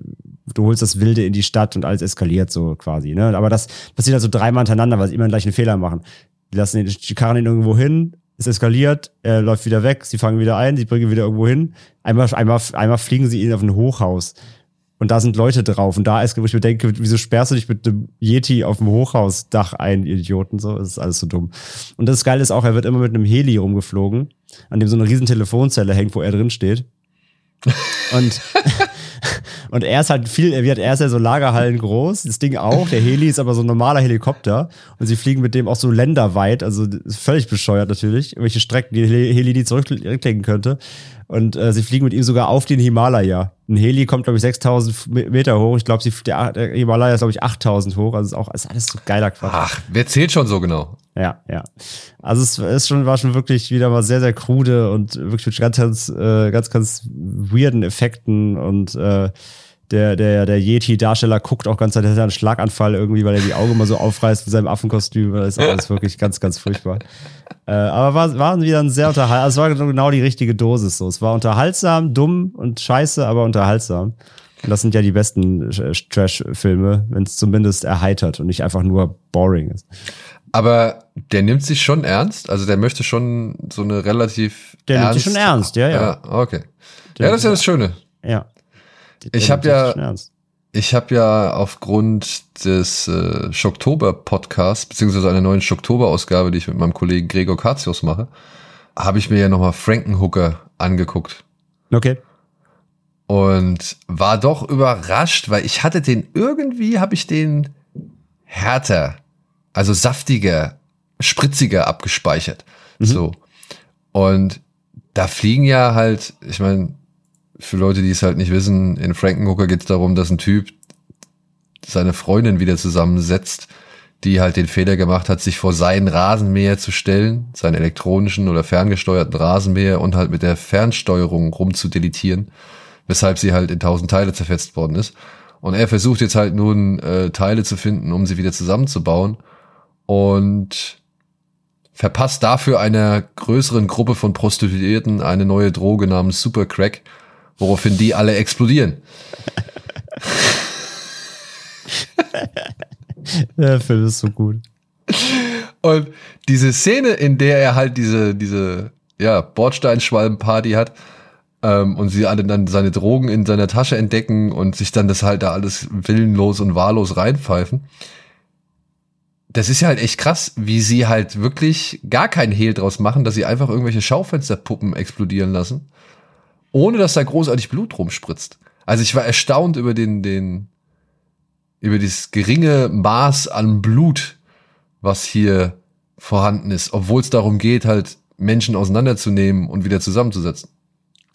du holst das Wilde in die Stadt und alles eskaliert so quasi, ne. Aber das passiert halt so dreimal hintereinander, weil sie immer gleich einen Fehler machen. Die lassen den, die karren ihn irgendwo hin, es eskaliert, er läuft wieder weg, sie fangen wieder ein, sie bringen ihn wieder irgendwo hin. Einmal, einmal, einmal fliegen sie ihn auf ein Hochhaus und da sind Leute drauf. Und da ist, wo ich mir denke, wieso sperrst du dich mit einem Yeti auf dem Hochhausdach ein, Idioten? So, das ist alles so dumm. Und das Geile ist auch, er wird immer mit einem Heli rumgeflogen, an dem so eine riesen Telefonzelle hängt, wo er drin steht. Und, und er ist halt viel, er wird, er ist ja so Lagerhallen groß, das Ding auch, der Heli ist aber so ein normaler Helikopter. Und sie fliegen mit dem auch so länderweit, also völlig bescheuert natürlich, welche Strecken die Heli die zurücklegen könnte. Und äh, sie fliegen mit ihm sogar auf den Himalaya. Ein Heli kommt, glaube ich, 6000 Meter hoch. Ich glaube, der, der Himalaya ist, glaube ich, 8000 hoch. Also ist auch ist alles so geiler Quatsch. Ach, wer zählt schon so genau? Ja, ja. Also es ist schon, war schon wirklich wieder mal sehr, sehr krude und wirklich mit ganz, ganz, äh, ganz, ganz weirden Effekten und äh, der, der, der Yeti-Darsteller guckt auch ganz Zeit, hat einen Schlaganfall irgendwie, weil er die Augen mal so aufreißt mit seinem Affenkostüm. Das ist alles wirklich ganz, ganz furchtbar. Äh, aber war, war wieder ein sehr unterhaltsam, also es war genau die richtige Dosis so. Es war unterhaltsam, dumm und scheiße, aber unterhaltsam. Und das sind ja die besten äh, Trash-Filme, wenn es zumindest erheitert und nicht einfach nur boring ist. Aber der nimmt sich schon ernst, also der möchte schon so eine relativ. Der ernst, nimmt sich schon ernst, ja, ja. Ja, okay. Der ja, das ist ja das Schöne. Ja. Ich habe ja, ich habe ja aufgrund des äh, Schocktober Podcasts beziehungsweise einer neuen Schocktober Ausgabe, die ich mit meinem Kollegen Gregor Katius mache, habe ich mir ja nochmal Frankenhooker angeguckt. Okay. Und war doch überrascht, weil ich hatte den irgendwie, habe ich den härter, also saftiger, spritziger abgespeichert. Mhm. So. Und da fliegen ja halt, ich meine, für Leute, die es halt nicht wissen, in Frankenhooker geht es darum, dass ein Typ seine Freundin wieder zusammensetzt, die halt den Fehler gemacht hat, sich vor seinen Rasenmäher zu stellen, seinen elektronischen oder ferngesteuerten Rasenmäher und halt mit der Fernsteuerung rumzudeletieren, weshalb sie halt in tausend Teile zerfetzt worden ist. Und er versucht jetzt halt nun äh, Teile zu finden, um sie wieder zusammenzubauen und verpasst dafür einer größeren Gruppe von Prostituierten eine neue Droge namens Supercrack, woraufhin die alle explodieren. Der Film ist so gut. Und diese Szene, in der er halt diese, diese ja, Bordsteinschwalbenparty hat ähm, und sie alle dann seine Drogen in seiner Tasche entdecken und sich dann das halt da alles willenlos und wahllos reinpfeifen. Das ist ja halt echt krass, wie sie halt wirklich gar keinen Hehl draus machen, dass sie einfach irgendwelche Schaufensterpuppen explodieren lassen, ohne dass da großartig Blut rumspritzt. Also ich war erstaunt über den, den, über dieses geringe Maß an Blut, was hier vorhanden ist, obwohl es darum geht, halt Menschen auseinanderzunehmen und wieder zusammenzusetzen.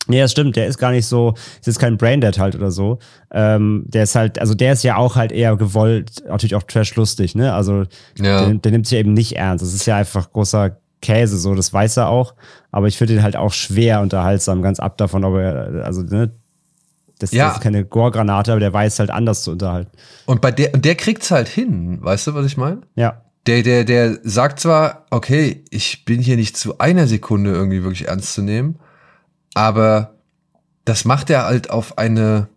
Ja, das stimmt, der ist gar nicht so, ist jetzt kein Braindead halt oder so. Ähm, der ist halt, also der ist ja auch halt eher gewollt, natürlich auch trash-lustig, ne? Also Ja. der, der nimmt sich eben nicht ernst. Das ist ja einfach großer Käse, so, das weiß er auch. Aber ich finde ihn halt auch schwer unterhaltsam, ganz ab davon, ob er, also, ne? Das, Ja. ist keine Gore-Granate, aber der weiß halt anders zu unterhalten. Und bei der, und der kriegt's halt hin, weißt du, was ich meine? Ja. Der, der, der sagt zwar, okay, ich bin hier nicht zu einer Sekunde irgendwie wirklich ernst zu nehmen, aber das macht er halt auf eine,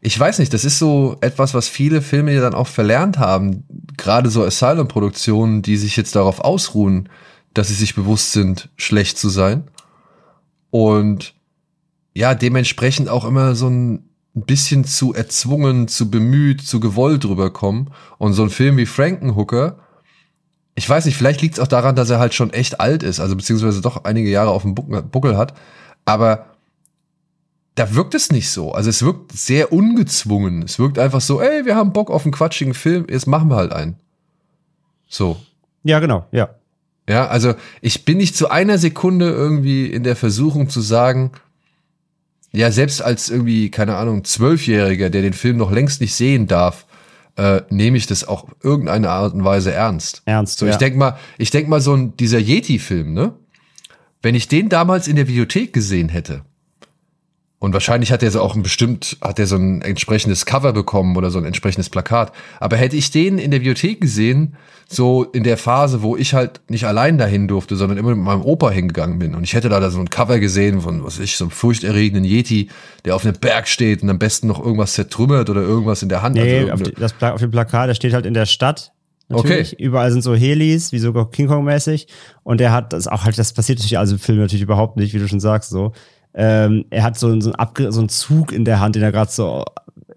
ich weiß nicht, das ist so etwas, was viele Filme ja dann auch verlernt haben, gerade so Asylum-Produktionen, die sich jetzt darauf ausruhen, dass sie sich bewusst sind, schlecht zu sein. Und ja, dementsprechend auch immer so ein bisschen zu erzwungen, zu bemüht, zu gewollt rüberkommen. Und so ein Film wie Frankenhooker, ich weiß nicht, vielleicht liegt es auch daran, dass er halt schon echt alt ist, also beziehungsweise doch einige Jahre auf dem Buckel hat, aber da wirkt es nicht so. Also es wirkt sehr ungezwungen. Es wirkt einfach so, ey, wir haben Bock auf einen quatschigen Film, jetzt machen wir halt einen. So. Ja, genau, ja. Ja, also ich bin nicht zu einer Sekunde irgendwie in der Versuchung zu sagen, ja, selbst als irgendwie, keine Ahnung, Zwölfjähriger, der den Film noch längst nicht sehen darf, äh, nehme ich das auch irgendeine Art und Weise ernst. Ernst, So, ja. ich denk mal, ich denk mal, so ein, dieser Yeti-Film, ne? Wenn ich den damals in der Videothek gesehen hätte, und wahrscheinlich hat er so auch ein bestimmt, hat er so ein entsprechendes Cover bekommen oder so ein entsprechendes Plakat. Aber hätte ich den in der Bibliothek gesehen, so in der Phase, wo ich halt nicht allein dahin durfte, sondern immer mit meinem Opa hingegangen bin. Und ich hätte da so ein Cover gesehen von, was weiß ich, so einem furchterregenden Yeti, der auf einem Berg steht und am besten noch irgendwas zertrümmert oder irgendwas in der Hand. Nee, also auf, die, das Pla auf dem Plakat, der steht halt in der Stadt. Natürlich. Okay. Überall sind so Helis, wie sogar King Kong-mäßig. Und der hat das auch halt, das passiert natürlich also im Film natürlich überhaupt nicht, wie du schon sagst, so. Ähm, er hat so, so, einen so einen Zug in der Hand, den er gerade so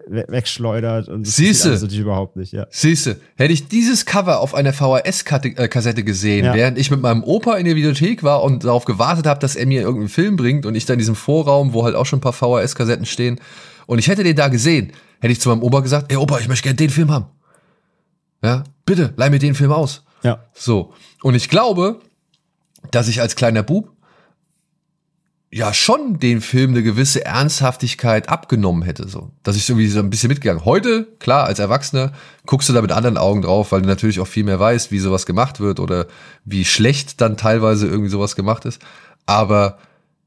we wegschleudert. Und das Siehste. alles natürlich überhaupt nicht, ja. Siehste, hätte ich dieses Cover auf einer VHS-Kassette gesehen, Ja. während ich mit meinem Opa in der Videothek war und darauf gewartet habe, dass er mir irgendeinen Film bringt und ich dann in diesem Vorraum, wo halt auch schon ein paar VHS-Kassetten stehen, und ich hätte den da gesehen, hätte ich zu meinem Opa gesagt, ey Opa, ich möchte gerne den Film haben. Ja, bitte, leih mir den Film aus. Ja. So. Und ich glaube, dass ich als kleiner Bub ja schon den Film eine gewisse Ernsthaftigkeit abgenommen hätte, so. Dass ich irgendwie so ein bisschen mitgegangen. Heute, klar, als Erwachsener, guckst du da mit anderen Augen drauf, weil du natürlich auch viel mehr weißt, wie sowas gemacht wird oder wie schlecht dann teilweise irgendwie sowas gemacht ist. Aber,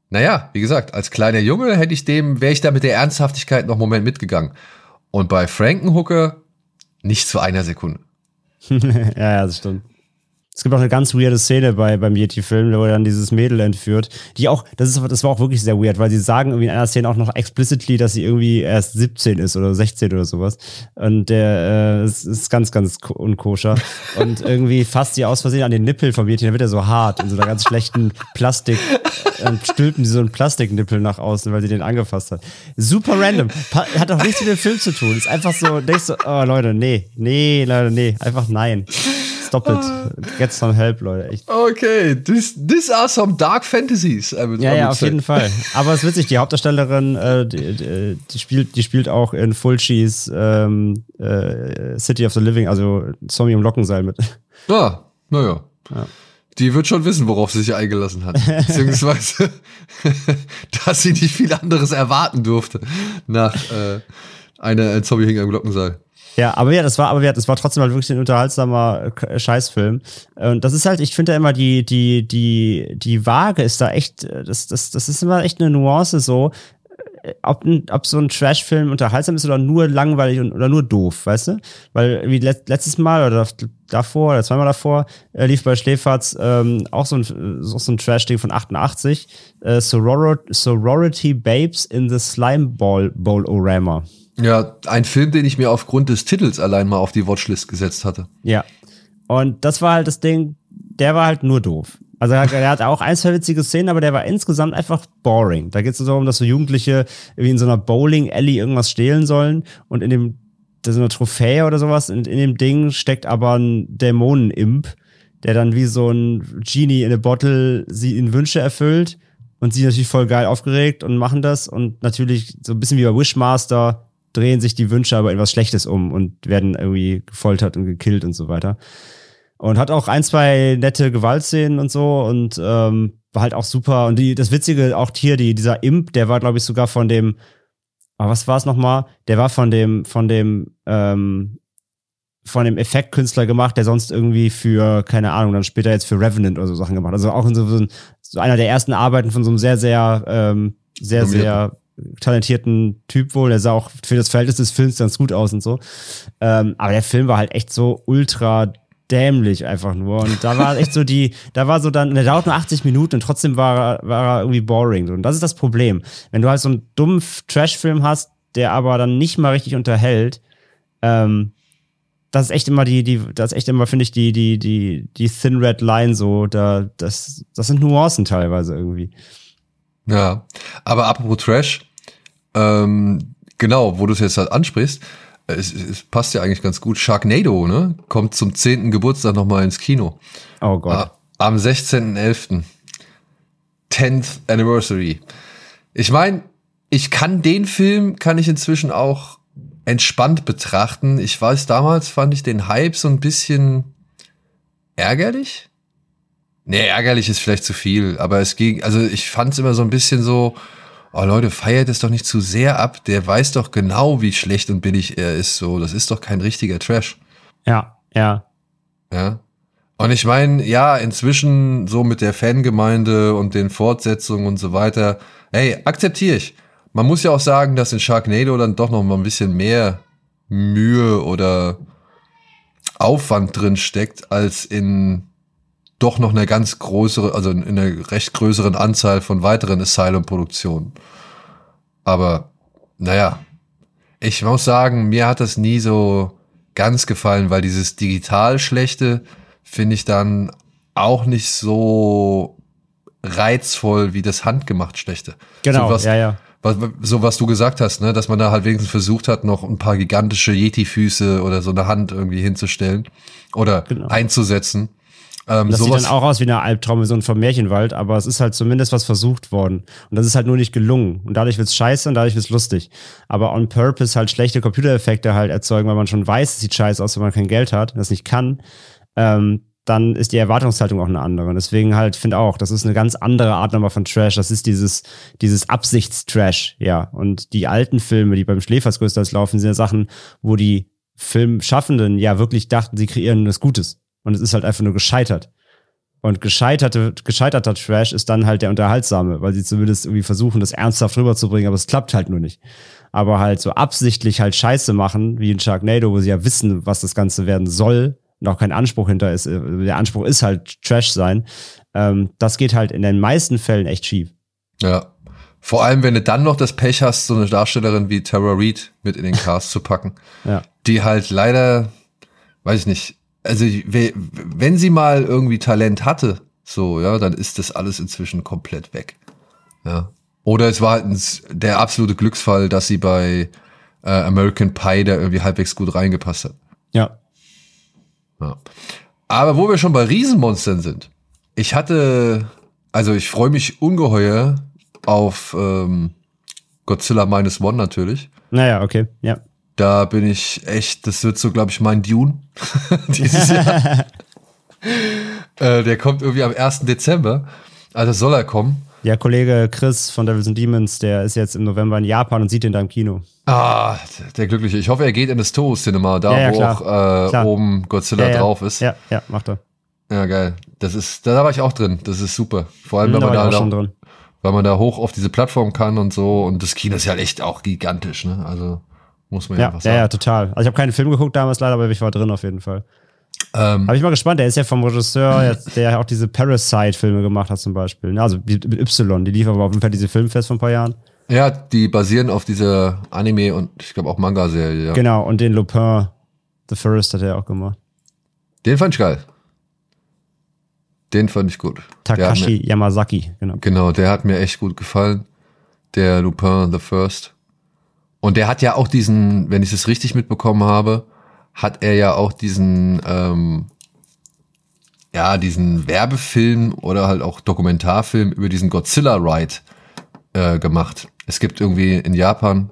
naja, wie gesagt, als kleiner Junge hätte ich dem, wäre ich da mit der Ernsthaftigkeit noch einen Moment mitgegangen. Und bei Frankenhooker nicht zu einer Sekunde. ja, ja, das stimmt. Es gibt auch eine ganz weirde Szene bei, beim Yeti-Film, wo er dann dieses Mädel entführt, die auch, das ist, das war auch wirklich sehr weird, weil sie sagen irgendwie in einer Szene auch noch explicitly, dass sie irgendwie erst 17 ist oder 16 oder sowas. Und der, äh, es ist ganz, ganz ko- unkoscher. Und irgendwie fasst sie aus Versehen an den Nippel vom Yeti, dann wird er so hart, in so einer ganz schlechten Plastik, dann stülpen sie so einen Plastiknippel nach außen, weil sie den angefasst hat. Super random. Pa hat auch nichts mit dem Film zu tun. Ist einfach so, denkst du, oh Leute, nee, nee, Leute, nee, einfach nein. Stop it. Get some help, Leute. Echt. Okay, this, these are some dark fantasies. Ja, ja, auf say. jeden Fall. Aber es ist witzig, die Hauptdarstellerin, äh, die, die, spielt, die spielt auch in Fulcis ähm, äh, City of the Living, also Zombie im Lockenseil mit. Ja, naja. Ja. Die wird schon wissen, worauf sie sich eingelassen hat. Beziehungsweise, dass sie nicht viel anderes erwarten durfte nach äh, einer Zombie hing am Glockenseil. Ja, aber ja, das war, aber ja, das war trotzdem halt wirklich ein unterhaltsamer äh, Scheißfilm. Und das ist halt, ich finde ja immer die, die, die, die Waage ist da echt, äh, das, das, das ist immer echt eine Nuance so, äh, ob, ob so ein Trashfilm unterhaltsam ist oder nur langweilig und, oder nur doof, weißt du? Weil wie let, letztes Mal oder davor oder zweimal davor äh, lief bei Schläferz ähm, auch so ein, so, ein Trash-Ding von 88, äh, Soror Sorority Babes in the Slime Ball Bowl-Orama. Ja, ein Film, den ich mir aufgrund des Titels allein mal auf die Watchlist gesetzt hatte. Ja. Und das war halt das Ding, der war halt nur doof. Also er, hat auch ein, zwei witzige Szenen, aber der war insgesamt einfach boring. Da geht es so darum, dass so Jugendliche irgendwie in so einer Bowling-Alley irgendwas stehlen sollen und in dem, da ist eine Trophäe oder sowas, und in dem Ding steckt aber ein Dämonen-Imp, der dann wie so ein Genie in a Bottle sie in Wünsche erfüllt und sie natürlich voll geil aufgeregt und machen das und natürlich so ein bisschen wie bei Wishmaster drehen sich die Wünsche aber in was Schlechtes um und werden irgendwie gefoltert und gekillt und so weiter. Und hat auch ein, zwei nette Gewaltszenen und so und ähm, war halt auch super. Und die, das Witzige, auch hier, die, dieser Imp, der war, glaube ich, sogar von dem, aber was war es nochmal? Der war von dem, von dem, ähm, von dem Effektkünstler gemacht, der sonst irgendwie für, keine Ahnung, dann später jetzt für Revenant oder so Sachen gemacht. Also auch in so, so, einer der ersten Arbeiten von so einem sehr, sehr, ähm, sehr, sehr talentierten Typ wohl. Der sah auch für das Verhältnis des Films ganz gut aus und so. Ähm, aber der Film war halt echt so ultra dämlich einfach nur. Und da war echt so die, da war so dann, der dauert nur 80 Minuten und trotzdem war, war er irgendwie boring. Und das ist das Problem. Wenn du halt so einen dummen Trash-Film hast, der aber dann nicht mal richtig unterhält, ähm, das ist echt immer die, die, das ist echt immer, finde ich, die, die, die, die Thin Red Line so, da, das, das sind Nuancen teilweise irgendwie. Ja, aber apropos Trash, ähm, genau, wo du es jetzt halt ansprichst, es, es, passt ja eigentlich ganz gut. Sharknado, ne? Kommt zum 10. Geburtstag nochmal ins Kino. Oh Gott. Am 16.11. 10th Anniversary. Ich meine, ich kann den Film, kann ich inzwischen auch entspannt betrachten. Ich weiß, damals fand ich den Hype so ein bisschen ärgerlich. Nee, ärgerlich ist vielleicht zu viel, aber es ging, also ich fand es immer so ein bisschen so, oh Leute, feiert es doch nicht zu sehr ab. Der weiß doch genau, wie schlecht und billig er ist. So, das ist doch kein richtiger Trash. Ja, ja. Ja. Und ich meine, ja, inzwischen so mit der Fangemeinde und den Fortsetzungen und so weiter, hey, akzeptiere ich. Man muss ja auch sagen, dass in Sharknado dann doch noch mal ein bisschen mehr Mühe oder Aufwand drin steckt als in doch noch eine ganz größere, also in einer recht größeren Anzahl von weiteren Asylum-Produktionen. Aber naja, ich muss sagen, mir hat das nie so ganz gefallen, weil dieses digital Schlechte finde ich dann auch nicht so reizvoll wie das handgemacht Schlechte. Genau, so was, ja, ja. Was, so was du gesagt hast, ne, dass man da halt wenigstens versucht hat, noch ein paar gigantische Yeti-Füße oder so eine Hand irgendwie hinzustellen oder genau. einzusetzen. Ähm, das sieht dann auch aus wie eine Albtraumvision vom Märchenwald, aber es ist halt zumindest was versucht worden. Und das ist halt nur nicht gelungen. Und dadurch wird's scheiße und dadurch wird's lustig. Aber on purpose halt schlechte Computereffekte halt erzeugen, weil man schon weiß, es sieht scheiße aus, wenn man kein Geld hat, das nicht kann, ähm, dann ist die Erwartungshaltung auch eine andere. Und deswegen halt finde auch, das ist eine ganz andere Art nochmal von Trash. Das ist dieses, dieses Absichtstrash, ja. Und die alten Filme, die beim Schläfers größtenteils laufen, sind ja Sachen, wo die Filmschaffenden ja wirklich dachten, sie kreieren was Gutes und es ist halt einfach nur gescheitert. Und gescheiterte, gescheiterter Trash ist dann halt der unterhaltsame, weil sie zumindest irgendwie versuchen, das ernsthaft rüberzubringen, aber es klappt halt nur nicht. Aber halt so absichtlich halt Scheiße machen, wie in Sharknado, wo sie ja wissen, was das Ganze werden soll und auch kein Anspruch hinter ist. Äh, der Anspruch ist halt Trash sein. Ähm, das geht halt in den meisten Fällen echt schief. Ja. Vor allem, wenn du dann noch das Pech hast, so eine Darstellerin wie Tara Reid mit in den Cast zu packen. Ja. Die halt leider, weiß ich nicht, also wenn sie mal irgendwie Talent hatte, so, ja, dann ist das alles inzwischen komplett weg. Ja. Oder es war halt der absolute Glücksfall, dass sie bei äh, American Pie da irgendwie halbwegs gut reingepasst hat. Ja. ja. Aber wo wir schon bei Riesenmonstern sind, ich hatte, also ich freue mich ungeheuer auf ähm, Godzilla Minus One natürlich. Naja, okay, ja. Da bin ich echt, das wird so, glaube ich, mein Dune dieses Jahr. äh, der kommt irgendwie am 1. Dezember. Also soll er kommen. Ja, Kollege Chris von Devils and Demons, der ist jetzt im November in Japan und sieht ihn da im Kino. Ah, der Glückliche. Ich hoffe, er geht in das Toho Cinema, da ja, ja, wo auch äh, oben Godzilla ja, drauf ist. Ja, ja, macht er. Ja, geil. Das ist, da war ich auch drin. Das ist super. Vor allem, mhm, wenn man da, da weil man da hoch auf diese Plattform kann und so. Und das Kino ist ja echt auch gigantisch, ne? Also muss man ja, einfach sagen. Ja, ja, total. Also ich habe keinen Film geguckt damals leider, aber ich war drin auf jeden Fall. Ähm, Habe ich mal gespannt, der ist ja vom Regisseur, der auch diese Parasite-Filme gemacht hat zum Beispiel. Ne? Also mit Y, die lief aber auf jeden Fall diese Filmfest vor ein paar Jahren. Ja, die basieren auf dieser Anime und ich glaube auch Manga-Serie. Ja. Genau, und den Lupin, The First hat er auch gemacht. Den fand ich geil. Den fand ich gut. Takashi Yamazaki, genau. Genau, der hat mir echt gut gefallen. Der Lupin the First. Und der hat ja auch diesen, wenn ich es richtig mitbekommen habe, hat er ja auch diesen, ähm, ja, diesen Werbefilm oder halt auch Dokumentarfilm über diesen Godzilla Ride äh, gemacht. Es gibt irgendwie in Japan,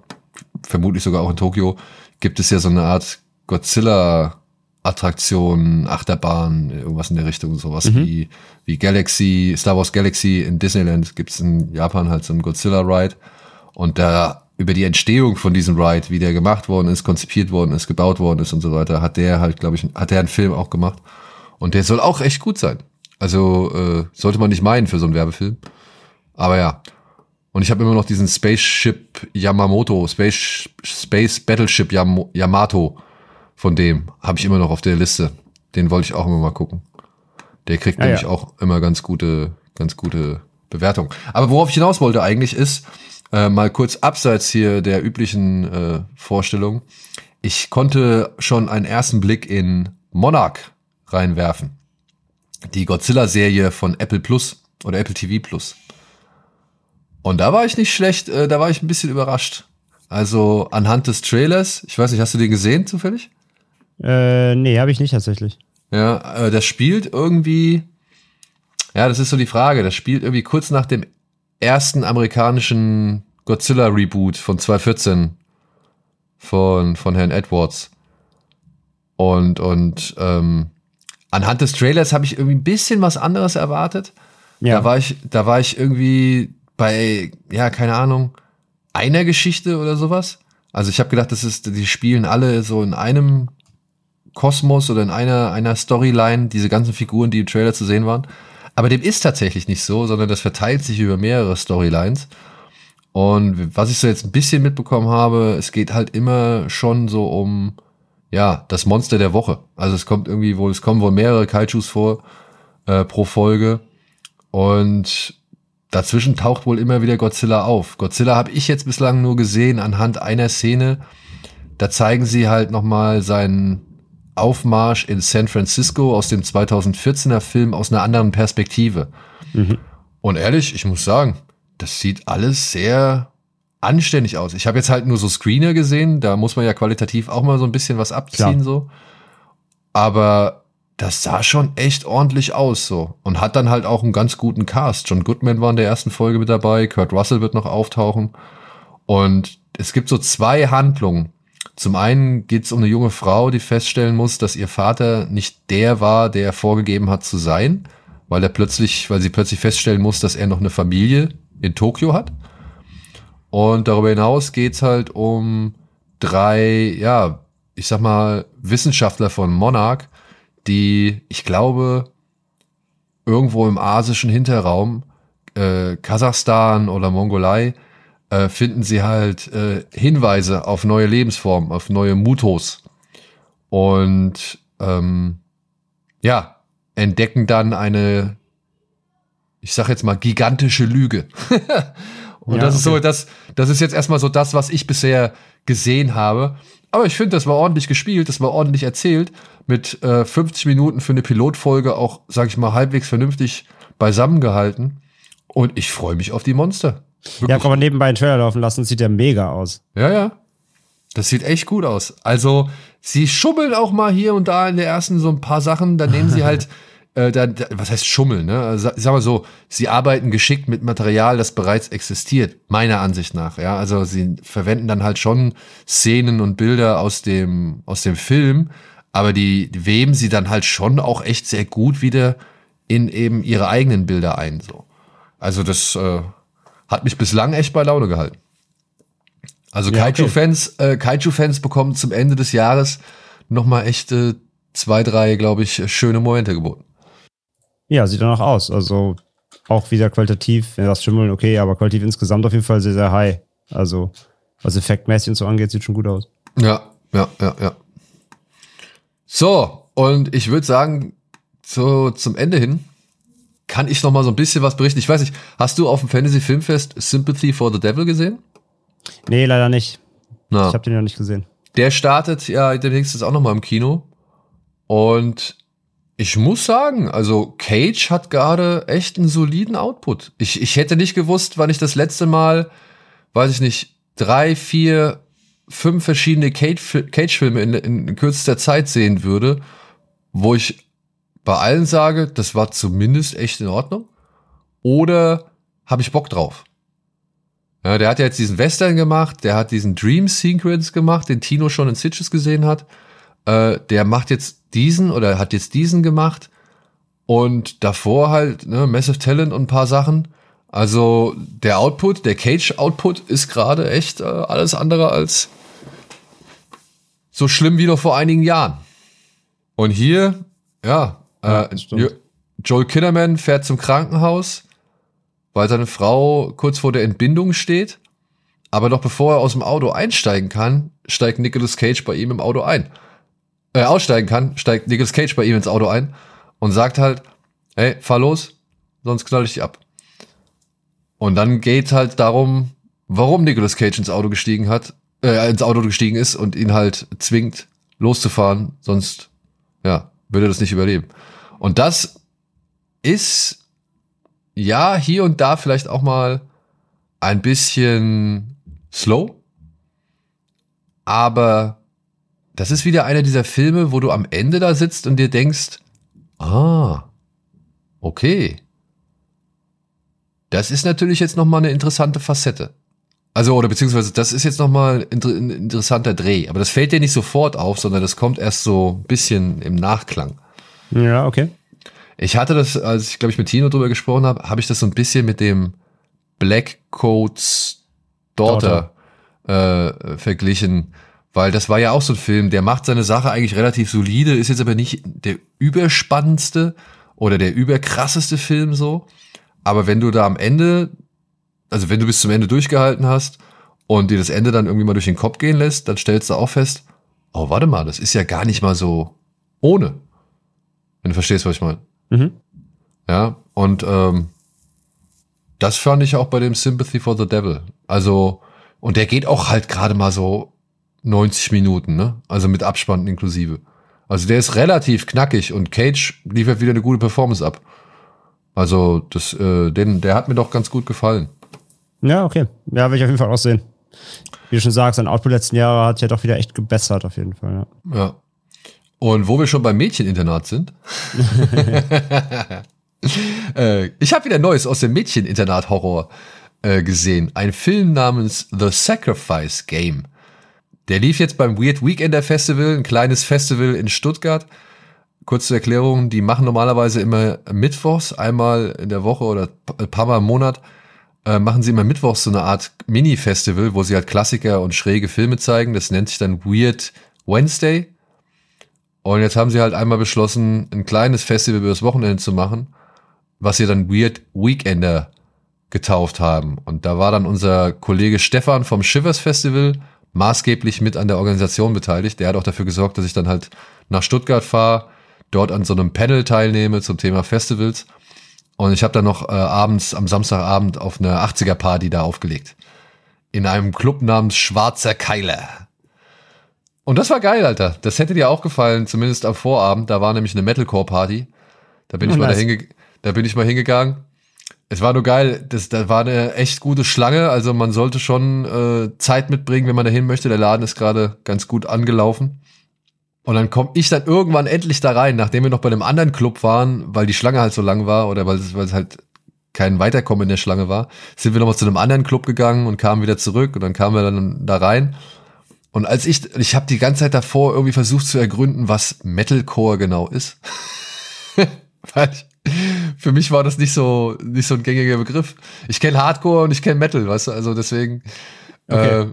vermutlich sogar auch in Tokio, gibt es ja so eine Art Godzilla Attraktion, Achterbahn, irgendwas in der Richtung, sowas mhm. wie, wie Galaxy, Star Wars Galaxy in Disneyland gibt es in Japan halt so einen Godzilla Ride. Und da über die Entstehung von diesem Ride, wie der gemacht worden ist, konzipiert worden ist, gebaut worden ist und so weiter, hat der halt, glaube ich, hat der einen Film auch gemacht. Und der soll auch echt gut sein. Also äh, sollte man nicht meinen für so einen Werbefilm. Aber ja. Und ich habe immer noch diesen Spaceship Yamamoto, Space, Space Battleship Yam Yamato von dem habe ich immer noch auf der Liste. Den wollte ich auch immer mal gucken. Der kriegt ah, nämlich ja. auch immer ganz gute, ganz gute Bewertung. Aber worauf ich hinaus wollte eigentlich ist, äh, mal kurz abseits hier der üblichen äh, Vorstellung. Ich konnte schon einen ersten Blick in Monarch reinwerfen. Die Godzilla-Serie von Apple Plus oder Apple TV Plus. Und da war ich nicht schlecht, äh, da war ich ein bisschen überrascht. Also anhand des Trailers, ich weiß nicht, hast du den gesehen zufällig? Äh, nee, habe ich nicht tatsächlich. Ja, äh, das spielt irgendwie, ja, das ist so die Frage, das spielt irgendwie kurz nach dem ersten amerikanischen Godzilla-Reboot von 2014 von, von Herrn Edwards. Und, und ähm, anhand des Trailers habe ich irgendwie ein bisschen was anderes erwartet. Ja. Da war ich, da war ich irgendwie bei, ja, keine Ahnung, einer Geschichte oder sowas. Also ich habe gedacht, das ist, die spielen alle so in einem Kosmos oder in einer, einer Storyline, diese ganzen Figuren, die im Trailer zu sehen waren. Aber dem ist tatsächlich nicht so, sondern das verteilt sich über mehrere Storylines. Und was ich so jetzt ein bisschen mitbekommen habe, es geht halt immer schon so um, ja, das Monster der Woche. Also es kommt irgendwie wohl, es kommen wohl mehrere Kaijus vor äh, pro Folge. Und dazwischen taucht wohl immer wieder Godzilla auf. Godzilla habe ich jetzt bislang nur gesehen anhand einer Szene. Da zeigen sie halt nochmal seinen Aufmarsch in San Francisco aus dem 2014er Film aus einer anderen Perspektive. Mhm. Und ehrlich, ich muss sagen, das sieht alles sehr anständig aus. Ich habe jetzt halt nur so Screener gesehen, da muss man ja qualitativ auch mal so ein bisschen was abziehen Klar. so. Aber das sah schon echt ordentlich aus so und hat dann halt auch einen ganz guten Cast. John Goodman war in der ersten Folge mit dabei, Kurt Russell wird noch auftauchen und es gibt so zwei Handlungen, zum einen geht es um eine junge Frau, die feststellen muss, dass ihr Vater nicht der war, der vorgegeben hat zu sein, weil er plötzlich, weil sie plötzlich feststellen muss, dass er noch eine Familie in Tokio hat. Und darüber hinaus geht's halt um drei, ja, ich sag mal, Wissenschaftler von Monarch, die, ich glaube, irgendwo im asischen Hinterraum, äh, Kasachstan oder Mongolei, äh, finden sie halt äh, Hinweise auf neue Lebensformen, auf neue Mutos. Und ähm, ja, entdecken dann eine, ich sag jetzt mal, gigantische Lüge. Und ja, das ist okay. so, das, das ist jetzt erstmal so das, was ich bisher gesehen habe. Aber ich finde, das war ordentlich gespielt, das war ordentlich erzählt, mit äh, 50 Minuten für eine Pilotfolge auch, sag ich mal, halbwegs vernünftig beisammengehalten. Und ich freue mich auf die Monster. Wirklich. Ja, kann man nebenbei einen Trailer laufen lassen, sieht ja mega aus. Ja, ja. Das sieht echt gut aus. Also, sie schummeln auch mal hier und da in der ersten so ein paar Sachen, dann nehmen sie halt, äh, da, da, was heißt schummeln, ne? Also, sag mal so, sie arbeiten geschickt mit Material, das bereits existiert, meiner Ansicht nach, ja. Also, sie verwenden dann halt schon Szenen und Bilder aus dem, aus dem Film, aber die, die weben sie dann halt schon auch echt sehr gut wieder in eben ihre eigenen Bilder ein, so. Also, das, äh, hat mich bislang echt bei Laune gehalten. Also ja, Kaiju-Fans, okay. äh, Kaiju-Fans bekommen zum Ende des Jahres nochmal echte zwei, drei, glaube ich, schöne Momente geboten. Ja, sieht danach aus. Also auch wieder qualitativ, wenn das schimmeln, okay, aber qualitativ insgesamt auf jeden Fall sehr, sehr high. Also was effektmäßig und so angeht, sieht schon gut aus. Ja, ja, ja, ja. So, und ich würde sagen, so zum Ende hin kann ich noch mal so ein bisschen was berichten. Ich weiß nicht, hast du auf dem Fantasy Filmfest Sympathy for the Devil gesehen? Nee, leider nicht. Na. Ich habe den noch nicht gesehen. Der startet ja demnächst jetzt auch noch mal im Kino und Ich muss sagen, also Cage hat gerade echt einen soliden Output. Ich, ich hätte nicht gewusst, wann ich das letzte Mal, weiß ich nicht, drei, vier, fünf verschiedene Cage-Filme in, in kürzester Zeit sehen würde, wo ich bei allen sage, das war zumindest echt in Ordnung. Oder habe ich Bock drauf? Ja, der hat ja jetzt diesen Western gemacht, der hat diesen Dream Sequence gemacht, den Tino schon in Sitches gesehen hat. Äh, der macht jetzt diesen oder hat jetzt diesen gemacht und davor halt ne, Massive Talent und ein paar Sachen. Also der Output, der Cage-Output ist gerade echt äh, alles andere als so schlimm wie noch vor einigen Jahren. Und hier, ja, äh, Joel Kinnerman fährt zum Krankenhaus, weil seine Frau kurz vor der Entbindung steht. Aber noch bevor er aus dem Auto einsteigen kann, steigt Nicolas Cage bei ihm im Auto ein äh, aussteigen kann, steigt Nicolas Cage bei ihm ins Auto ein und sagt halt, hey, fahr los, sonst knall ich dich ab. Und dann geht halt darum, warum Nicolas Cage ins Auto gestiegen hat, äh, ins Auto gestiegen ist und ihn halt zwingt, loszufahren, sonst, ja, würde er das nicht überleben. Und das ist, ja, hier und da vielleicht auch mal ein bisschen slow, aber das ist wieder einer dieser Filme, wo du am Ende da sitzt und dir denkst, ah, okay. Das ist natürlich jetzt nochmal eine interessante Facette. Also, oder beziehungsweise, das ist jetzt nochmal ein interessanter Dreh. Aber das fällt dir nicht sofort auf, sondern das kommt erst so ein bisschen im Nachklang. Ja, okay. Ich hatte das, als ich, glaube ich, mit Tino drüber gesprochen habe, habe ich das so ein bisschen mit dem Black Coats Daughter, Daughter. Äh, verglichen weil das war ja auch so ein Film, der macht seine Sache eigentlich relativ solide, ist jetzt aber nicht der überspannendste oder der überkrasseste Film so. Aber wenn du da am Ende, also wenn du bis zum Ende durchgehalten hast und dir das Ende dann irgendwie mal durch den Kopf gehen lässt, dann stellst du auch fest, oh, warte mal, das ist ja gar nicht mal so ohne. Wenn du verstehst, was ich meine. Mhm. Ja, und ähm, das fand ich auch bei dem Sympathy for the Devil. Also, und der geht auch halt gerade mal so 90 Minuten, ne? Also mit Abspann inklusive. Also der ist relativ knackig und Cage liefert wieder eine gute Performance ab. Also das, äh, den, der hat mir doch ganz gut gefallen. Ja, okay. Ja, will ich auf jeden Fall auch sehen. Wie du schon sagst, sein Output letzten Jahre hat ja doch wieder echt gebessert, auf jeden Fall. Ja. ja. Und wo wir schon beim Mädcheninternat sind. äh, ich habe wieder Neues aus dem Mädcheninternat-Horror äh, gesehen. Ein Film namens The Sacrifice Game. Der lief jetzt beim Weird Weekender Festival, ein kleines Festival in Stuttgart. Kurze Erklärung, die machen normalerweise immer mittwochs, einmal in der Woche oder ein paar Mal im Monat, äh, machen sie immer mittwochs so eine Art Mini-Festival, wo sie halt Klassiker und schräge Filme zeigen. Das nennt sich dann Weird Wednesday. Und jetzt haben sie halt einmal beschlossen, ein kleines Festival über das Wochenende zu machen, was sie dann Weird Weekender getauft haben. Und da war dann unser Kollege Stefan vom Shivers Festival maßgeblich mit an der Organisation beteiligt. Der hat auch dafür gesorgt, dass ich dann halt nach Stuttgart fahre, dort an so einem Panel teilnehme zum Thema Festivals. Und ich habe dann noch äh, abends, am Samstagabend auf eine 80er-Party da aufgelegt. In einem Club namens Schwarzer Keiler. Und das war geil, Alter. Das hätte dir auch gefallen, zumindest am Vorabend. Da war nämlich eine Metalcore-Party. Da bin oh, ich mal nice. da bin ich mal hingegangen. Es war nur geil, das, da war eine echt gute Schlange, also man sollte schon äh, Zeit mitbringen, wenn man dahin möchte. Der Laden ist gerade ganz gut angelaufen. Und dann komme ich dann irgendwann endlich da rein, nachdem wir noch bei einem anderen Club waren, weil die Schlange halt so lang war oder weil es, weil es halt kein Weiterkommen in der Schlange war, sind wir nochmal zu einem anderen Club gegangen und kamen wieder zurück und dann kamen wir dann da rein. Und als ich, ich habe die ganze Zeit davor irgendwie versucht zu ergründen, was Metalcore genau ist. weil ich, für mich war das nicht so, nicht so ein gängiger Begriff. Ich kenne Hardcore und ich kenne Metal, weißt du, also deswegen okay. äh,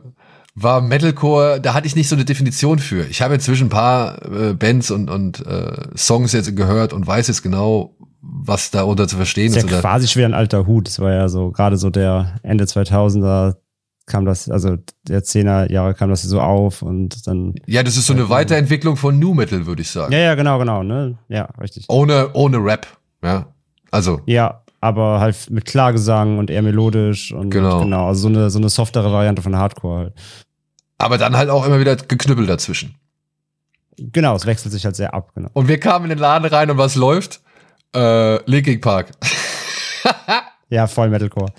war Metalcore, da hatte ich nicht so eine Definition für. Ich habe inzwischen ein paar äh, Bands und, und äh, Songs jetzt gehört und weiß jetzt genau, was darunter zu verstehen ist. Das ist ja quasi schwer ein alter Hut. Das war ja so, gerade so der Ende 2000er kam das, also der 10er Jahre kam das so auf und dann. Ja, das ist so eine Weiterentwicklung von New Metal, würde ich sagen. Ja, ja, genau, genau, ne? Ja, richtig. Ohne, ohne Rap, ja. Also. Ja, aber halt mit Klagesang und eher melodisch und genau, genau also so eine, so eine softere Variante von Hardcore halt. Aber dann halt auch immer wieder geknüppelt dazwischen. Genau, es wechselt sich halt sehr ab, genau. Und wir kamen in den Laden rein und was läuft? Äh, Linking Park. Ja, voll Metalcore.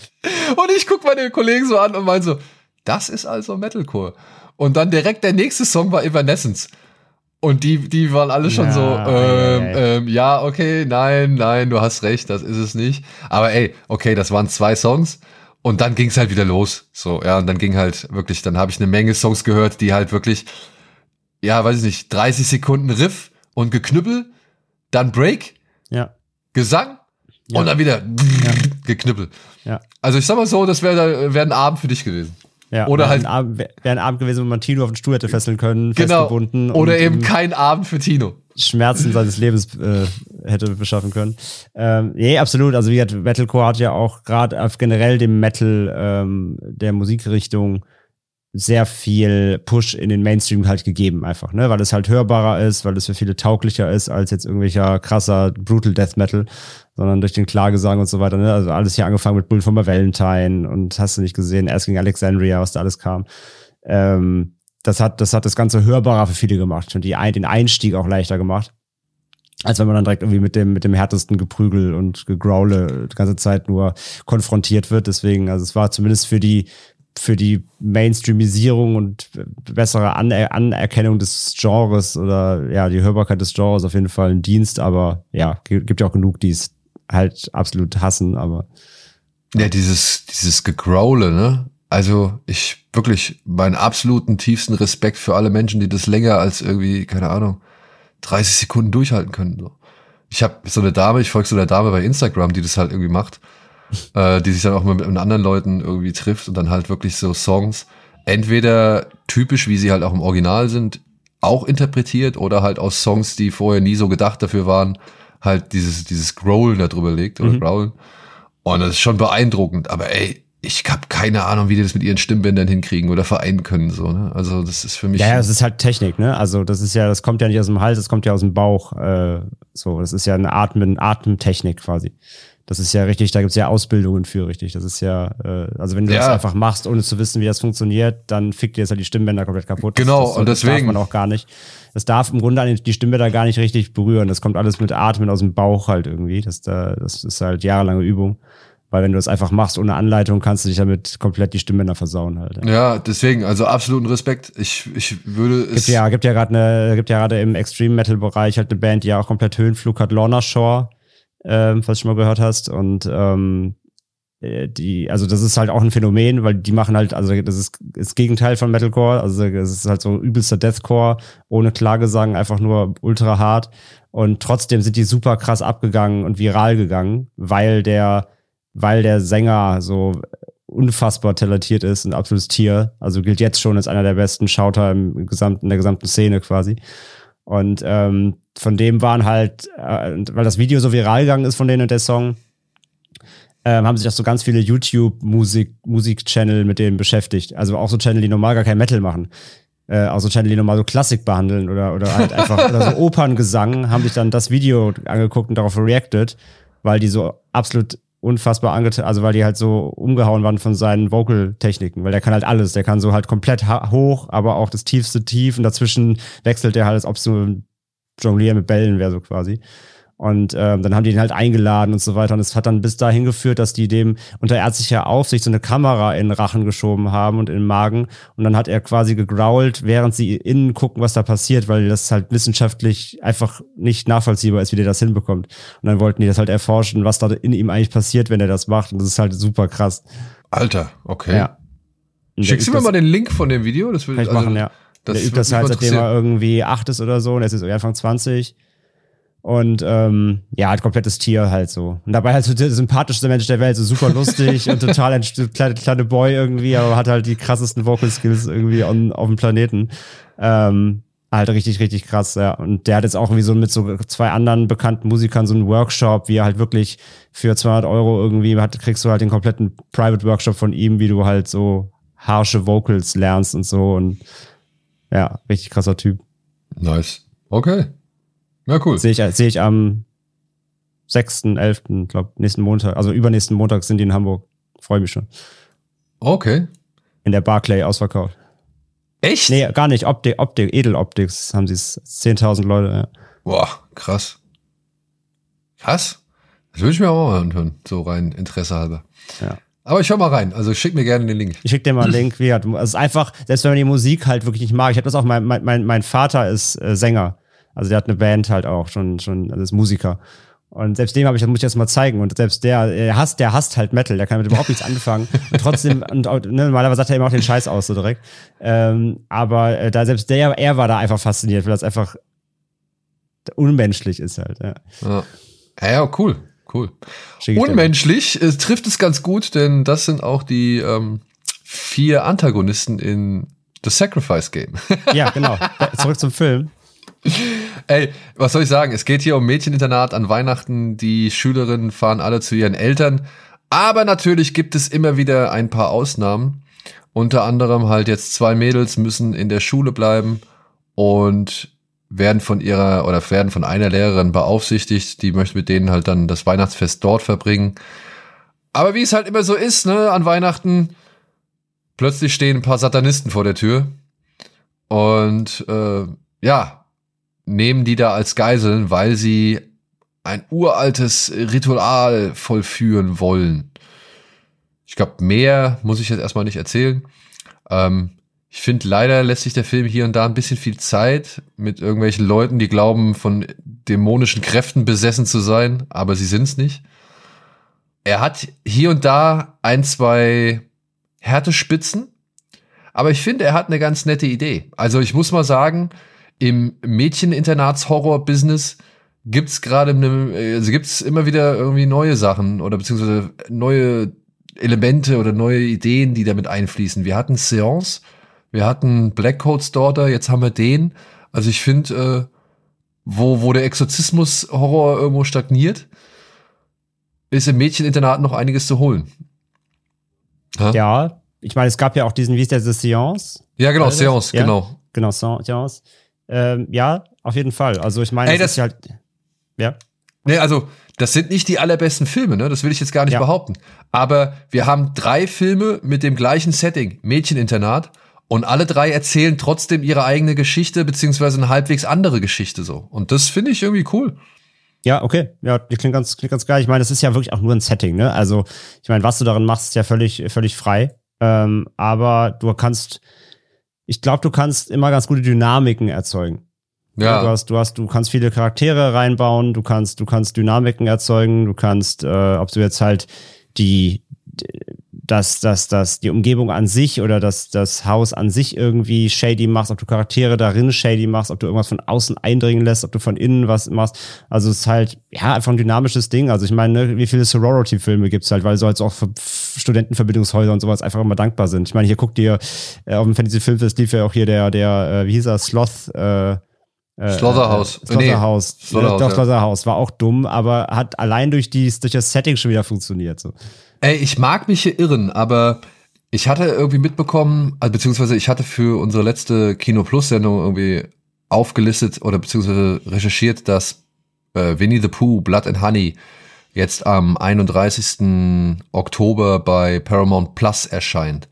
Und ich guck meine Kollegen so an und mein so, das ist also Metalcore. Und dann direkt der nächste Song war Evanescence. Und die, die waren alle schon Ja, so, ähm, ähm, ja, okay, nein, nein, du hast recht, das ist es nicht. Aber ey, okay, das waren zwei Songs. Und dann ging's halt wieder los. So, ja, und dann ging halt wirklich, dann habe ich eine Menge Songs gehört, die halt wirklich, ja, weiß ich nicht, 30 Sekunden Riff und Geknüppel, dann Break, Ja. Gesang Ja. und dann wieder geknüppel. Ja. Also ich sag mal so, das wäre wär ein Abend für dich gewesen. Ja, Oder halt- Wäre ein Abend gewesen, wo man Tino auf den Stuhl hätte fesseln können, Genau. festgebunden. Oder eben ihm kein Abend für Tino. Schmerzen seines Lebens äh, hätte beschaffen können. Ähm, nee, absolut. Also wie gesagt, Metalcore hat ja auch gerade auf generell dem Metal ähm, der Musikrichtung sehr viel Push in den Mainstream halt gegeben, einfach, ne? Weil es halt hörbarer ist, weil es für viele tauglicher ist als jetzt irgendwelcher krasser Brutal Death Metal, sondern durch den Klagesang und so weiter, ne? Also alles hier angefangen mit Bull von Valentine und hast du nicht gesehen, erst gegen Alexandria, was da alles kam. Ähm, das hat, das hat das Ganze hörbarer für viele gemacht und die, den Einstieg auch leichter gemacht. Als wenn man dann direkt irgendwie mit dem, mit dem härtesten Geprügel und Gegraule die ganze Zeit nur konfrontiert wird. Deswegen, also es war zumindest für die, für die Mainstreamisierung und bessere Aner Anerkennung des Genres oder ja, die Hörbarkeit des Genres auf jeden Fall ein Dienst, aber ja, gi- gibt ja auch genug, die es halt absolut hassen, aber Ja, dieses, dieses Gegrowle, ne? Also ich wirklich meinen absoluten tiefsten Respekt für alle Menschen, die das länger als irgendwie, keine Ahnung, 30 Sekunden durchhalten können. Ich habe so eine Dame, ich folge so einer Dame bei Instagram, die das halt irgendwie macht, äh, die sich dann auch mal mit anderen Leuten irgendwie trifft und dann halt wirklich so Songs, entweder typisch, wie sie halt auch im Original sind, auch interpretiert oder halt aus Songs, die vorher nie so gedacht dafür waren, halt dieses, dieses Growlen da drüber legt oder Growlen. Und das ist schon beeindruckend, aber ey, ich habe keine Ahnung, wie die das mit ihren Stimmbändern hinkriegen oder vereinen können, so, ne? Also, das ist für mich. Ja, ja, es ist halt Technik, ne? Also das ist ja, das kommt ja nicht aus dem Hals, das kommt ja aus dem Bauch. Äh, so, das ist ja eine Atmen, Atemtechnik quasi. Das ist ja richtig, da gibt's ja Ausbildungen für, richtig. Das ist ja, äh, also wenn du das Ja. einfach machst, ohne zu wissen, wie das funktioniert, dann fickt dir jetzt halt die Stimmbänder komplett kaputt. Genau, das, das, und das deswegen- darf man auch gar nicht. Das darf im Grunde die Stimmbänder gar nicht richtig berühren. Das kommt alles mit Atmen aus dem Bauch halt irgendwie. Das, da, das ist halt jahrelange Übung. Weil wenn du das einfach machst ohne Anleitung, kannst du dich damit komplett die Stimmbänder versauen halt. Ja. ja, deswegen, also absoluten Respekt. Ich, ich würde es. Gibt ja, gibt ja gerade eine, gibt ja gerade im Extreme Metal Bereich halt eine Band, die ja auch komplett Höhenflug hat, Lorna Shore, ähm, falls du schon mal gehört hast. Und ähm, äh, die, also das ist halt auch ein Phänomen, weil die machen halt, also das ist das Gegenteil von Metalcore, also es ist halt so übelster Deathcore, ohne Klagesang, einfach nur ultra hart. Und trotzdem sind die super krass abgegangen und viral gegangen, weil der, weil der Sänger so unfassbar talentiert ist, ein absolutes Tier. Also gilt jetzt schon als einer der besten Schauter im gesamten, in der gesamten Szene quasi. Und ähm, von dem waren halt, äh, weil das Video so viral gegangen ist von denen und der Song, ähm, haben sich auch so ganz viele YouTube-Musik, Musik-Channel mit denen beschäftigt. Also auch so Channel, die normal gar kein Metal machen. Äh, auch so Channel, die normal so Klassik behandeln oder, oder halt einfach oder so Operngesang, haben sich dann das Video angeguckt und darauf reacted, weil die so absolut unfassbar angetan, also weil die halt so umgehauen waren von seinen Vocal-Techniken, weil der kann halt alles, der kann so halt komplett hoch, aber auch das tiefste Tief und dazwischen wechselt der halt, als ob so ein Jonglieren mit Bällen wäre so quasi. Und ähm, dann haben die ihn halt eingeladen und so weiter. Und es hat dann bis dahin geführt, dass die dem unter ärztlicher Aufsicht so eine Kamera in den Rachen geschoben haben und in den Magen. Und dann hat er quasi gegrault, während sie innen gucken, was da passiert, weil das halt wissenschaftlich einfach nicht nachvollziehbar ist, wie der das hinbekommt. Und dann wollten die das halt erforschen, was da in ihm eigentlich passiert, wenn er das macht. Und das ist halt super krass. Alter, okay. Ja. Schickst du mir mal den Link von dem Video? Das will ich also, machen, ja. Das der übt das halt, seitdem er irgendwie acht ist oder so und er ist jetzt Anfang 20. Und ähm, ja, halt komplettes Tier halt so. Und dabei halt so der sympathischste Mensch der Welt, so super lustig und total ein st- kleine, kleine Boy irgendwie, aber hat halt die krassesten Vocal Skills irgendwie on, auf dem Planeten. Ähm, halt richtig, richtig krass, ja. Und der hat jetzt auch irgendwie so mit so zwei anderen bekannten Musikern so einen Workshop, wie er halt wirklich für 200 Euro irgendwie hat, kriegst du halt den kompletten Private Workshop von ihm, wie du halt so harsche Vocals lernst und so und ja, richtig krasser Typ. Nice. Okay. Ja, cool. Sehe ich, sehe ich am 6.11., glaube nächsten Montag, also übernächsten Montag sind die in Hamburg. Freue mich schon. Okay. In der Barclay ausverkauft. Echt? Nee, gar nicht. Optik, Optik, Edeloptics haben sie es. 10.000 Leute, ja. Boah, krass. Krass. Das würde ich mir auch mal anhören, so rein Interesse halber. Ja. Aber ich höre mal rein. Also schick mir gerne den Link. Ich schick dir mal einen Link. Wie gesagt, es ist einfach, selbst wenn man die Musik halt wirklich nicht mag. Ich habe das auch, mein, mein, mein Vater ist äh, Sänger. Also der hat eine Band halt auch, schon, schon, also ist Musiker. Und selbst dem habe ich, das muss ich jetzt mal zeigen. Und selbst der, der hasst, der hasst halt Metal, der kann mit überhaupt nichts anfangen. Und trotzdem, und, ne, normalerweise sagt er immer auch den Scheiß aus, so direkt. Ähm, aber äh, da selbst der, er war da einfach fasziniert, weil das einfach unmenschlich ist halt, ja. Ja, ja, ja cool. Cool. Unmenschlich äh, trifft es ganz gut, denn das sind auch die ähm, vier Antagonisten in The Sacrifice Game. Ja, genau. Zurück zum Film. Ey, was soll ich sagen? Es geht hier um Mädcheninternat an Weihnachten. Die Schülerinnen fahren alle zu ihren Eltern. Aber natürlich gibt es immer wieder ein paar Ausnahmen. Unter anderem halt jetzt zwei Mädels müssen in der Schule bleiben und werden von ihrer oder werden von einer Lehrerin beaufsichtigt. Die möchte mit denen halt dann das Weihnachtsfest dort verbringen. Aber wie es halt immer so ist, ne, an Weihnachten, plötzlich stehen ein paar Satanisten vor der Tür. Und äh, ja, nehmen die da als Geiseln, weil sie ein uraltes Ritual vollführen wollen. Ich glaube, mehr muss ich jetzt erstmal nicht erzählen. Ähm, ich finde, leider lässt sich der Film hier und da ein bisschen viel Zeit mit irgendwelchen Leuten, die glauben, von dämonischen Kräften besessen zu sein, aber sie sind's nicht. Er hat hier und da ein, zwei Härtespitzen, aber ich finde, er hat eine ganz nette Idee. Also ich muss mal sagen, im Mädcheninternats-Horror-Business gibt's gerade, also immer wieder irgendwie neue Sachen oder beziehungsweise neue Elemente oder neue Ideen, die damit einfließen. Wir hatten Seance, wir hatten Black Coat's Daughter, jetzt haben wir den. Also ich finde, äh, wo, wo der Exorzismus-Horror irgendwo stagniert, ist im Mädcheninternat noch einiges zu holen. Ha? Ja, ich meine, es gab ja auch diesen, wie ist der, The Seance? Ja, genau, das? Seance, Ja? genau. Genau, Seance. Ähm, ja, auf jeden Fall. Also ich meine, Ey, das das- ist halt, ja. Nee, also, das sind nicht die allerbesten Filme, ne? Das will ich jetzt gar nicht Ja. behaupten. Aber wir haben drei Filme mit dem gleichen Setting, Mädcheninternat, und alle drei erzählen trotzdem ihre eigene Geschichte, beziehungsweise eine halbwegs andere Geschichte so. Und das finde ich irgendwie cool. Ja, okay. Ja, die klingt ganz, klingt ganz geil. Ich meine, das ist ja wirklich auch nur ein Setting, ne? Also, ich meine, was du darin machst, ist ja völlig, völlig frei. Ähm, aber du kannst, ich glaube, du kannst immer ganz gute Dynamiken erzeugen. Ja. Du hast, du hast, du kannst viele Charaktere reinbauen, du kannst, du kannst Dynamiken erzeugen, du kannst, äh, ob du jetzt halt die, das, das, das, die Umgebung an sich oder das, das Haus an sich irgendwie shady machst, ob du Charaktere darin shady machst, ob du irgendwas von außen eindringen lässt, ob du von innen was machst. Also es ist halt, ja, einfach ein dynamisches Ding. Also ich meine, ne, wie viele Sorority-Filme gibt's halt, weil so jetzt auch für Studentenverbindungshäuser und sowas einfach immer dankbar sind. Ich meine, hier guckt ihr, äh, auf dem Fantasy-Filmfest lief ja auch hier der, der, äh, wie hieß er, Sloth, äh, äh, Slaughterhouse. Äh. Nee, Slaughterhouse, Doch, ja. War auch dumm, aber hat allein durch, die, durch das Setting schon wieder funktioniert. So. Ey, ich mag mich hier irren, aber ich hatte irgendwie mitbekommen, also beziehungsweise ich hatte für unsere letzte Kino Plus Sendung irgendwie aufgelistet oder beziehungsweise recherchiert, dass äh, Winnie the Pooh Blood and Honey jetzt am 31. Oktober bei Paramount Plus erscheint.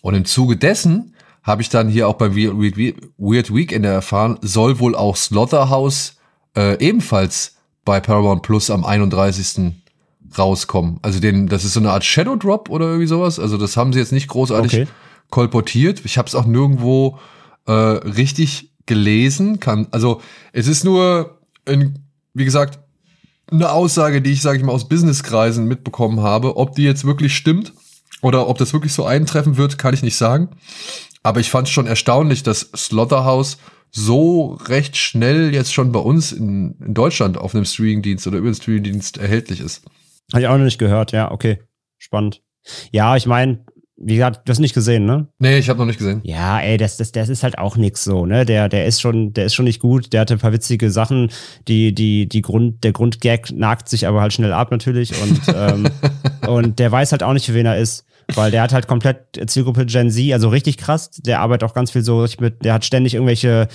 Und im Zuge dessen habe ich dann hier auch beim We- We- Weird Weekend erfahren, soll wohl auch Slaughterhouse äh, ebenfalls bei Paramount Plus am 31. rauskommen. Also den, das ist so eine Art Shadow Drop oder irgendwie sowas. Also das haben sie jetzt nicht großartig Okay. kolportiert. Ich habe es auch nirgendwo äh, richtig gelesen. Kann, also es ist nur, ein, wie gesagt, eine Aussage, die ich, sage ich mal, aus Businesskreisen mitbekommen habe. Ob die jetzt wirklich stimmt oder ob das wirklich so eintreffen wird, kann ich nicht sagen. Aber ich fand es schon erstaunlich, dass Slaughterhouse so recht schnell jetzt schon bei uns in, in Deutschland auf einem Streamingdienst oder über den Streamingdienst erhältlich ist. Habe ich auch noch nicht gehört, ja, okay. Spannend. Ja, ich meine, wie gesagt, du hast nicht gesehen, ne? Nee, ich habe noch nicht gesehen. Ja, ey, das, das, das ist halt auch nix so, ne? Der, der ist schon, der ist schon nicht gut. Der hatte ein paar witzige Sachen. Die, die, die Grund, der Grundgag nagt sich aber halt schnell ab natürlich und ähm, und der weiß halt auch nicht, für wen er ist, weil der hat halt komplett Zielgruppe Gen Z, also richtig krass. Der arbeitet auch ganz viel so richtig mit. Der hat ständig irgendwelche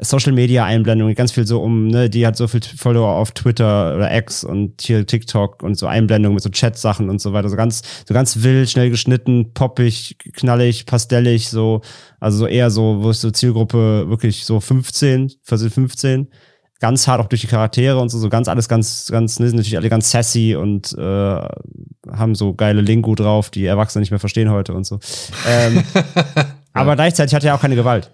Social Media Einblendungen, ganz viel so um, ne, die hat so viel Follower auf Twitter oder X und hier TikTok und so Einblendungen mit so Chat-Sachen und so weiter. So ganz, so ganz wild, schnell geschnitten, poppig, knallig, pastellig, so, also so eher so, wo ist so Zielgruppe wirklich so 15, 14, 15. Ganz hart auch durch die Charaktere und so, so ganz alles ganz, ganz, ne, sind natürlich alle ganz sassy und äh, haben so geile Lingo drauf, die Erwachsene nicht mehr verstehen heute und so. Ähm, aber gleichzeitig hat er auch keine Gewalt.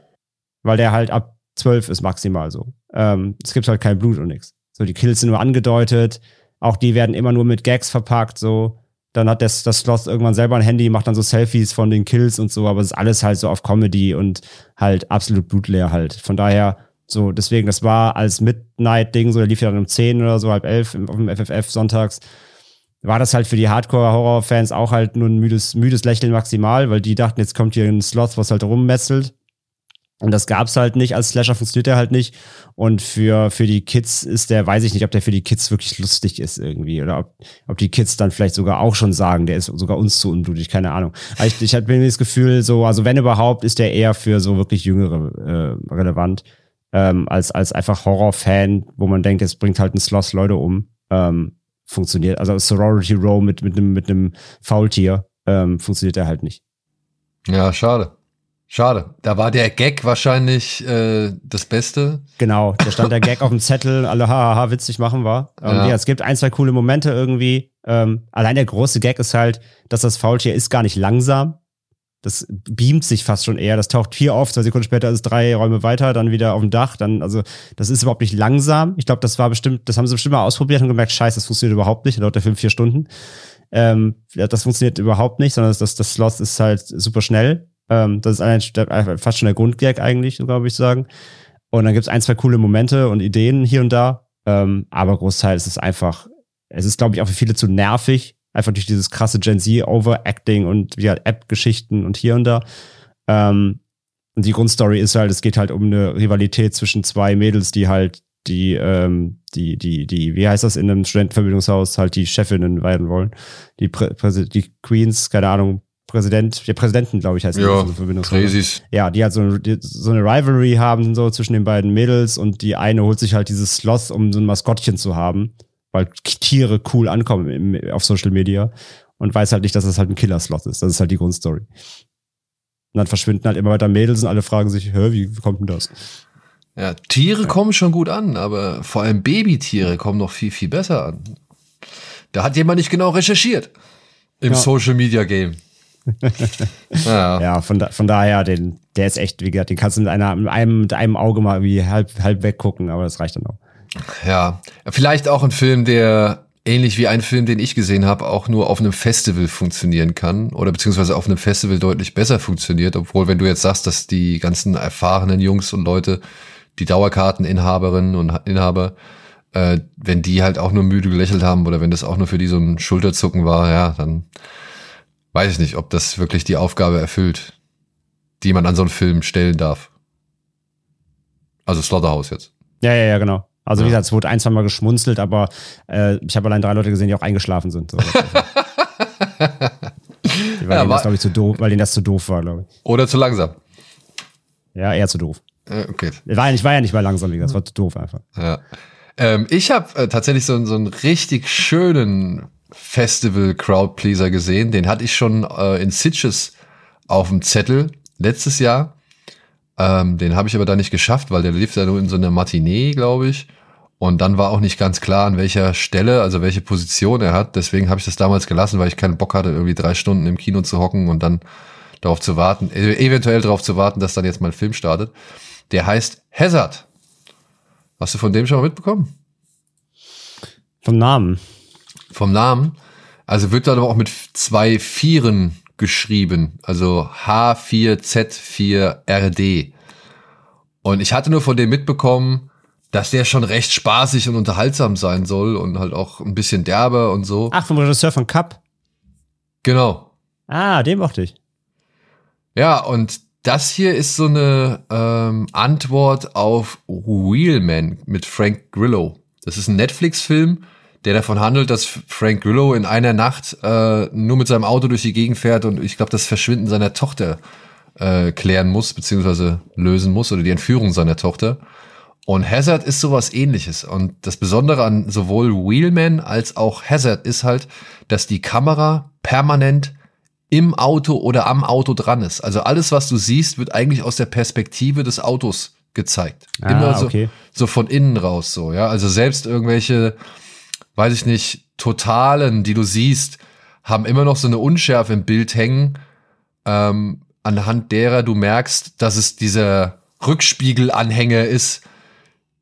Weil der halt ab 12 ist maximal so. Ähm, es gibt halt kein Blut und nichts. So, die Kills sind nur angedeutet. Auch die werden immer nur mit Gags verpackt, so. Dann hat das, das Schloss irgendwann selber ein Handy, macht dann so Selfies von den Kills und so, aber es ist alles halt so auf Comedy und halt absolut blutleer halt. Von daher, so, deswegen, das war als Midnight-Ding, so, der lief ja dann um 10 oder so, halb elf auf dem FFF sonntags, war das halt für die Hardcore-Horror-Fans auch halt nur ein müdes, müdes Lächeln maximal, weil die dachten, jetzt kommt hier ein Sloth, was halt rummesselt. Und das gab's halt nicht. Als Slasher funktioniert er halt nicht. Und für, für die Kids ist der, weiß ich nicht, ob der für die Kids wirklich lustig ist irgendwie. Oder ob, ob die Kids dann vielleicht sogar auch schon sagen, der ist sogar uns zu unblutig, keine Ahnung. Aber ich, ich hatte mir das Gefühl, so, also wenn überhaupt, ist der eher für so wirklich Jüngere äh, relevant. Ähm, als, als einfach Horror-Fan, wo man denkt, es bringt halt ein Sloth Leute um. Ähm, funktioniert. Also Sorority Row mit, mit einem, mit einem Faultier ähm, funktioniert er halt nicht. Ja, schade. Schade. Da war der Gag wahrscheinlich äh, das Beste. Genau, da stand der Gag auf dem Zettel, alle hahaha witzig machen war. Ähm, ja. ja. es gibt ein, zwei coole Momente irgendwie. Ähm, allein der große Gag ist halt, dass das Faultier ist gar nicht langsam. Das beamt sich fast schon eher. Das taucht hier auf, zwei Sekunden später ist es drei Räume weiter, dann wieder auf dem Dach. Dann, also, das ist überhaupt nicht langsam. Ich glaube, das war bestimmt, das haben sie bestimmt mal ausprobiert und gemerkt, scheiße, das funktioniert überhaupt nicht. Dauert der Film vier Stunden. Ähm, das funktioniert überhaupt nicht, sondern das, das Slot ist halt super schnell. Ähm, das ist allein, fast schon der Grundgag eigentlich, glaube ich sagen. Und dann gibt es ein, zwei coole Momente und Ideen hier und da. Ähm, aber Großteil ist es einfach, es ist, glaube ich, auch für viele zu nervig. Einfach durch dieses krasse Gen Z Overacting und ja, App-Geschichten und hier und da. Ähm, und die Grundstory ist halt, es geht halt um eine Rivalität zwischen zwei Mädels, die halt die, ähm, die, die, die, wie heißt das in einem Studentenverbindungshaus, halt die Chefinnen werden wollen. Die, Prä die Queens, keine Ahnung, Präsident, der Präsidenten, glaube ich, heißt ja, Crazies. Ja, die halt so, die, so eine Rivalry haben, so zwischen den beiden Mädels und die eine holt sich halt dieses Sloth, um so ein Maskottchen zu haben, weil Tiere cool ankommen im, auf Social Media und weiß halt nicht, dass das halt ein Killer-Sloth ist. Das ist halt die Grundstory. Und dann verschwinden halt immer weiter Mädels und alle fragen sich, hä, wie kommt denn das? Ja, Tiere ja. kommen schon gut an, aber vor allem Babytiere kommen noch viel, viel besser an. Da hat jemand nicht genau recherchiert. Im ja. Social Media Game ja, ja von, da, von daher, den, der ist echt, wie gesagt, den kannst du mit, einer, mit, einem, mit einem Auge mal wie halb, halb weggucken, aber das reicht dann auch. Ja, vielleicht auch ein Film, der ähnlich wie ein Film, den ich gesehen habe, auch nur auf einem Festival funktionieren kann oder beziehungsweise auf einem Festival deutlich besser funktioniert, obwohl wenn du jetzt sagst, dass die ganzen erfahrenen Jungs und Leute, die Dauerkarteninhaberinnen und Inhaber, äh, wenn die halt auch nur müde gelächelt haben oder wenn das auch nur für die so ein Schulterzucken war, ja, dann weiß ich nicht, ob das wirklich die Aufgabe erfüllt, die man an so einen Film stellen darf. Also Slaughterhouse jetzt. Ja, ja, ja, genau. Also ja. wie gesagt, es wurde ein, zwei Mal geschmunzelt, aber äh, ich habe allein drei Leute gesehen, die auch eingeschlafen sind. So. weil ja, denen das, ich, zu doof, weil denen das zu doof war, glaube ich. Oder zu langsam. Ja, eher zu doof. Äh, okay. War ja, nicht, war ja nicht mal langsam, wie gesagt, es war zu doof einfach. Ja. Ähm, ich habe äh, tatsächlich so, so einen richtig schönen Festival Crowdpleaser gesehen. Den hatte ich schon äh, in Sitges auf dem Zettel letztes Jahr. Ähm, den habe ich aber da nicht geschafft, weil der lief da nur in so einer Matinee, glaube ich. Und dann war auch nicht ganz klar, an welcher Stelle, also welche Position er hat. Deswegen habe ich das damals gelassen, weil ich keinen Bock hatte, irgendwie drei Stunden im Kino zu hocken und dann darauf zu warten, e-, eventuell darauf zu warten, dass dann jetzt mal ein Film startet. Der heißt Hazard. Hast du von dem schon mal mitbekommen? Vom Namen vom Namen. Also wird dann aber auch mit zwei Vieren geschrieben. Also H4Z4RD. Und ich hatte nur von dem mitbekommen, dass der schon recht spaßig und unterhaltsam sein soll und halt auch ein bisschen derber und so. Ach, vom Regisseur von Cup. Genau. Ah, den mochte ich. Ja, und das hier ist so eine ähm, Antwort auf Wheelman mit Frank Grillo. Das ist ein Netflix-Film der davon handelt, dass Frank Grillo in einer Nacht äh, nur mit seinem Auto durch die Gegend fährt und ich glaube, das Verschwinden seiner Tochter äh, klären muss, beziehungsweise lösen muss, oder die Entführung seiner Tochter. Und Hazard ist sowas ähnliches. Und das Besondere an sowohl Wheelman als auch Hazard ist halt, dass die Kamera permanent im Auto oder am Auto dran ist. Also alles, was du siehst, wird eigentlich aus der Perspektive des Autos gezeigt. Ah, Immer so, okay. so von innen raus, so, ja. Also selbst irgendwelche, weiß ich nicht, Totalen, die du siehst, haben immer noch so eine Unschärfe im Bild hängen, ähm, anhand derer du merkst, dass es dieser Rückspiegelanhänger ist,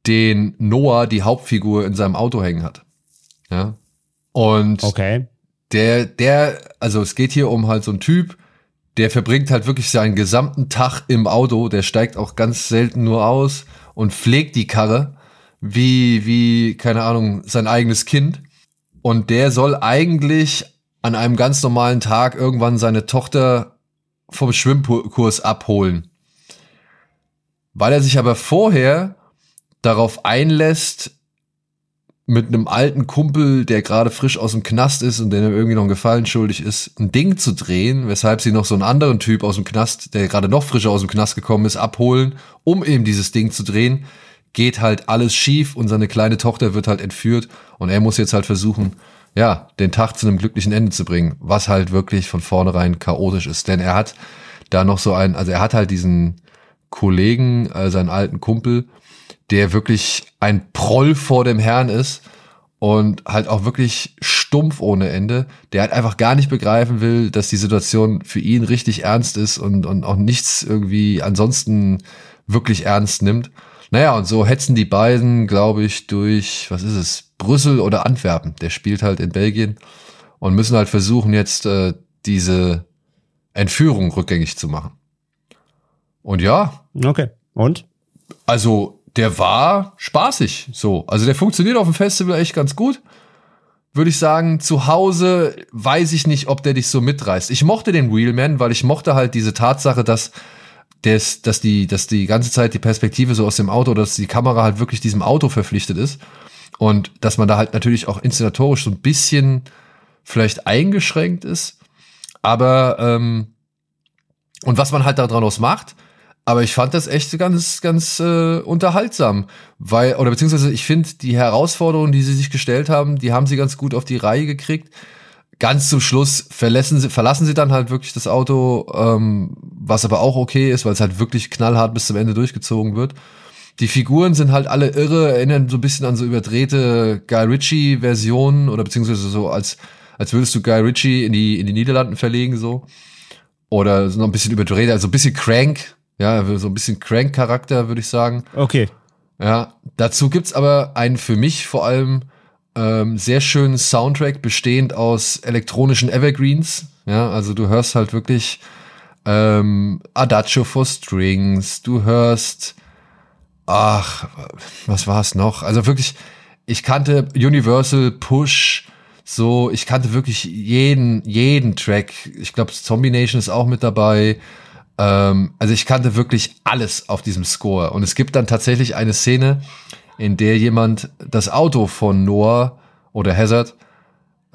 den Noah, die Hauptfigur, in seinem Auto hängen hat. Ja. Und Okay. der, der, also es geht hier um halt so einen Typ, der verbringt halt wirklich seinen gesamten Tag im Auto, der steigt auch ganz selten nur aus und pflegt die Karre wie, wie, keine Ahnung, sein eigenes Kind. Und der soll eigentlich an einem ganz normalen Tag irgendwann seine Tochter vom Schwimmkurs abholen. Weil er sich aber vorher darauf einlässt, mit einem alten Kumpel, der gerade frisch aus dem Knast ist und der ihm irgendwie noch einen Gefallen schuldig ist, ein Ding zu drehen, weshalb sie noch so einen anderen Typ aus dem Knast, der gerade noch frischer aus dem Knast gekommen ist, abholen, um eben dieses Ding zu drehen, geht halt alles schief und seine kleine Tochter wird halt entführt und er muss jetzt halt versuchen, ja, den Tag zu einem glücklichen Ende zu bringen, was halt wirklich von vornherein chaotisch ist, denn er hat da noch so einen, also er hat halt diesen Kollegen, äh, seinen alten Kumpel, der wirklich ein Proll vor dem Herrn ist und halt auch wirklich stumpf ohne Ende, der halt einfach gar nicht begreifen will, dass die Situation für ihn richtig ernst ist und, und auch nichts irgendwie ansonsten wirklich ernst nimmt. Naja, und so hetzen die beiden, glaube ich, durch, was ist es, Brüssel oder Antwerpen. Der spielt halt in Belgien und müssen halt versuchen, jetzt äh, diese Entführung rückgängig zu machen. Und ja, Okay. Und? also der war spaßig so. Also der funktioniert auf dem Festival echt ganz gut. Würde ich sagen, zu Hause weiß ich nicht, ob der dich so mitreißt. Ich mochte den Wheelman, weil ich mochte halt diese Tatsache, dass des, dass die, dass die ganze Zeit die Perspektive so aus dem Auto, dass die Kamera halt wirklich diesem Auto verpflichtet ist. Und dass man da halt natürlich auch inszenatorisch so ein bisschen vielleicht eingeschränkt ist. Aber, ähm, und was man halt daraus macht, aber ich fand das echt ganz, ganz äh, unterhaltsam, weil, oder beziehungsweise ich finde, die Herausforderungen, die sie sich gestellt haben, die haben sie ganz gut auf die Reihe gekriegt. Ganz zum Schluss verlassen sie, verlassen sie dann halt wirklich das Auto, ähm, was aber auch okay ist, weil es halt wirklich knallhart bis zum Ende durchgezogen wird. Die Figuren sind halt alle irre, erinnern so ein bisschen an so überdrehte Guy Ritchie-Versionen oder beziehungsweise so als, als würdest du Guy Ritchie in die, in die Niederlanden verlegen, so. Oder so noch ein bisschen überdreht, also ein bisschen crank, ja, so ein bisschen Crank-Charakter, würde ich sagen. Okay. Ja, dazu gibt's aber einen für mich vor allem ähm, sehr schönen Soundtrack, bestehend aus elektronischen Evergreens. Ja, also du hörst halt wirklich ähm, Adagio for Strings, du hörst, ach, was war es noch? Also wirklich, ich kannte Universal Push, so, ich kannte wirklich jeden, jeden Track. Ich glaube, Zombie Nation ist auch mit dabei. Ähm, also ich kannte wirklich alles auf diesem Score. Und es gibt dann tatsächlich eine Szene, in der jemand das Auto von Noah oder Hazard,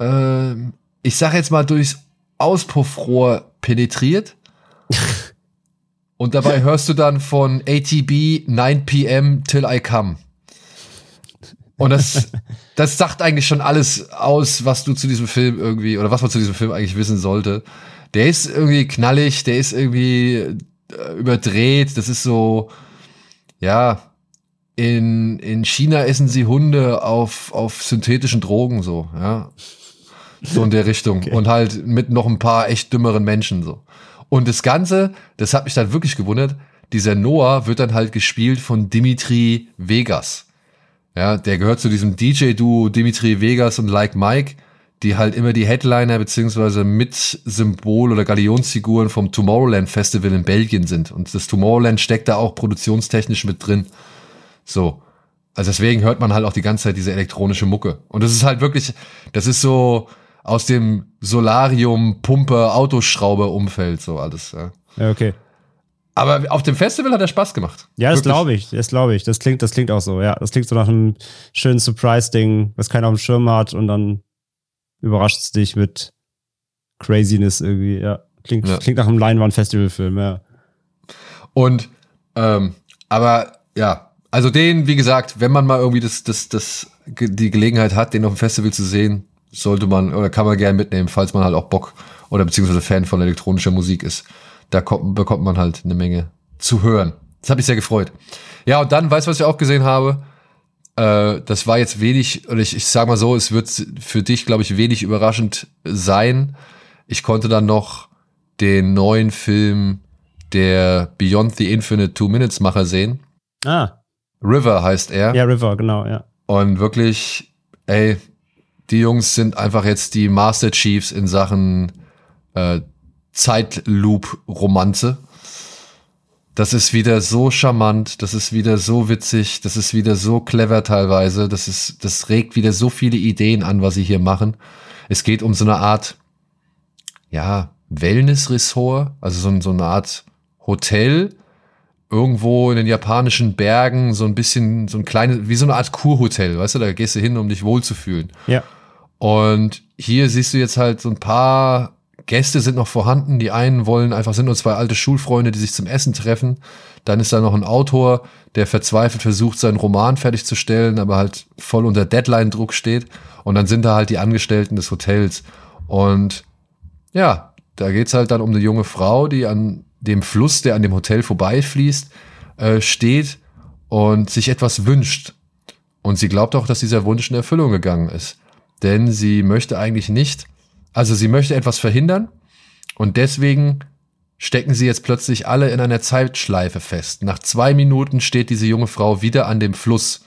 äh, ich sag jetzt mal, durchs Auspuffrohr penetriert. Und dabei hörst du dann von ATB 9 p.m. till I come. Und das, das sagt eigentlich schon alles aus, was du zu diesem Film irgendwie, oder was man zu diesem Film eigentlich wissen sollte. Der ist irgendwie knallig, der ist irgendwie äh, überdreht, das ist so, ja, in, in China essen sie Hunde auf, auf synthetischen Drogen, so, ja. So in der Richtung. Okay. Und halt mit noch ein paar echt dümmeren Menschen, so. Und das Ganze, das hat mich dann wirklich gewundert, dieser Noah wird dann halt gespielt von Dimitri Vegas. Ja, der gehört zu diesem DJ-Duo Dimitri Vegas und Like Mike, die halt immer die Headliner beziehungsweise mit Symbol oder Galionsfiguren vom Tomorrowland Festival in Belgien sind. Und das Tomorrowland steckt da auch produktionstechnisch mit drin. So. Also deswegen hört man halt auch die ganze Zeit diese elektronische Mucke. Und das ist halt wirklich, das ist so aus dem Solarium, Pumpe, Autoschrauber Umfeld, so alles. Ja. Ja, okay. Aber auf dem Festival hat er Spaß gemacht. Ja, das glaube ich. Das glaube ich. Das klingt, das klingt auch so. Ja, das klingt so nach einem schönen Surprise-Ding, was keiner auf dem Schirm hat und dann überrascht es dich mit Craziness irgendwie. Ja, klingt, Ja. klingt nach einem Leinwand-Festival-Film. Ja. Und, ähm, aber ja, also den, wie gesagt, wenn man mal irgendwie das, das, das, die Gelegenheit hat, den auf dem Festival zu sehen, sollte man oder kann man gerne mitnehmen, falls man halt auch Bock oder beziehungsweise Fan von elektronischer Musik ist. Da kommt, bekommt man halt eine Menge zu hören. Das hat mich sehr gefreut. Ja, und dann, weißt du, was ich auch gesehen habe? Äh, das war jetzt wenig, oder ich, ich sag mal so, es wird für dich, glaube ich, wenig überraschend sein. Ich konnte dann noch den neuen Film der Beyond the Infinite Two Minutes Macher sehen. Ah. River heißt er. Ja, River, genau, ja. Und wirklich, ey, die Jungs sind einfach jetzt die Master Chiefs in Sachen äh, Zeitloop-Romanze. Das ist wieder so charmant, das ist wieder so witzig, das ist wieder so clever teilweise, das ist, das regt wieder so viele Ideen an, was sie hier machen. Es geht um so eine Art, ja, Wellness-Ressort, also so, so eine Art Hotel, irgendwo in den japanischen Bergen, so ein bisschen, so ein kleines, wie so eine Art Kurhotel, weißt du, da gehst du hin, um dich wohlzufühlen. Ja. Und hier siehst du jetzt halt so ein paar Gäste sind noch vorhanden. Die einen wollen einfach, sind nur zwei alte Schulfreunde, die sich zum Essen treffen. Dann ist da noch ein Autor, der verzweifelt versucht, seinen Roman fertigzustellen, aber halt voll unter Deadline-Druck steht. Und dann sind da halt die Angestellten des Hotels. Und ja, da geht's halt dann um eine junge Frau, die an dem Fluss, der an dem Hotel vorbeifließt, äh, steht und sich etwas wünscht. Und sie glaubt auch, dass dieser Wunsch in Erfüllung gegangen ist. Denn sie möchte eigentlich nicht, also sie möchte etwas verhindern und deswegen stecken sie jetzt plötzlich alle in einer Zeitschleife fest. Nach zwei Minuten steht diese junge Frau wieder an dem Fluss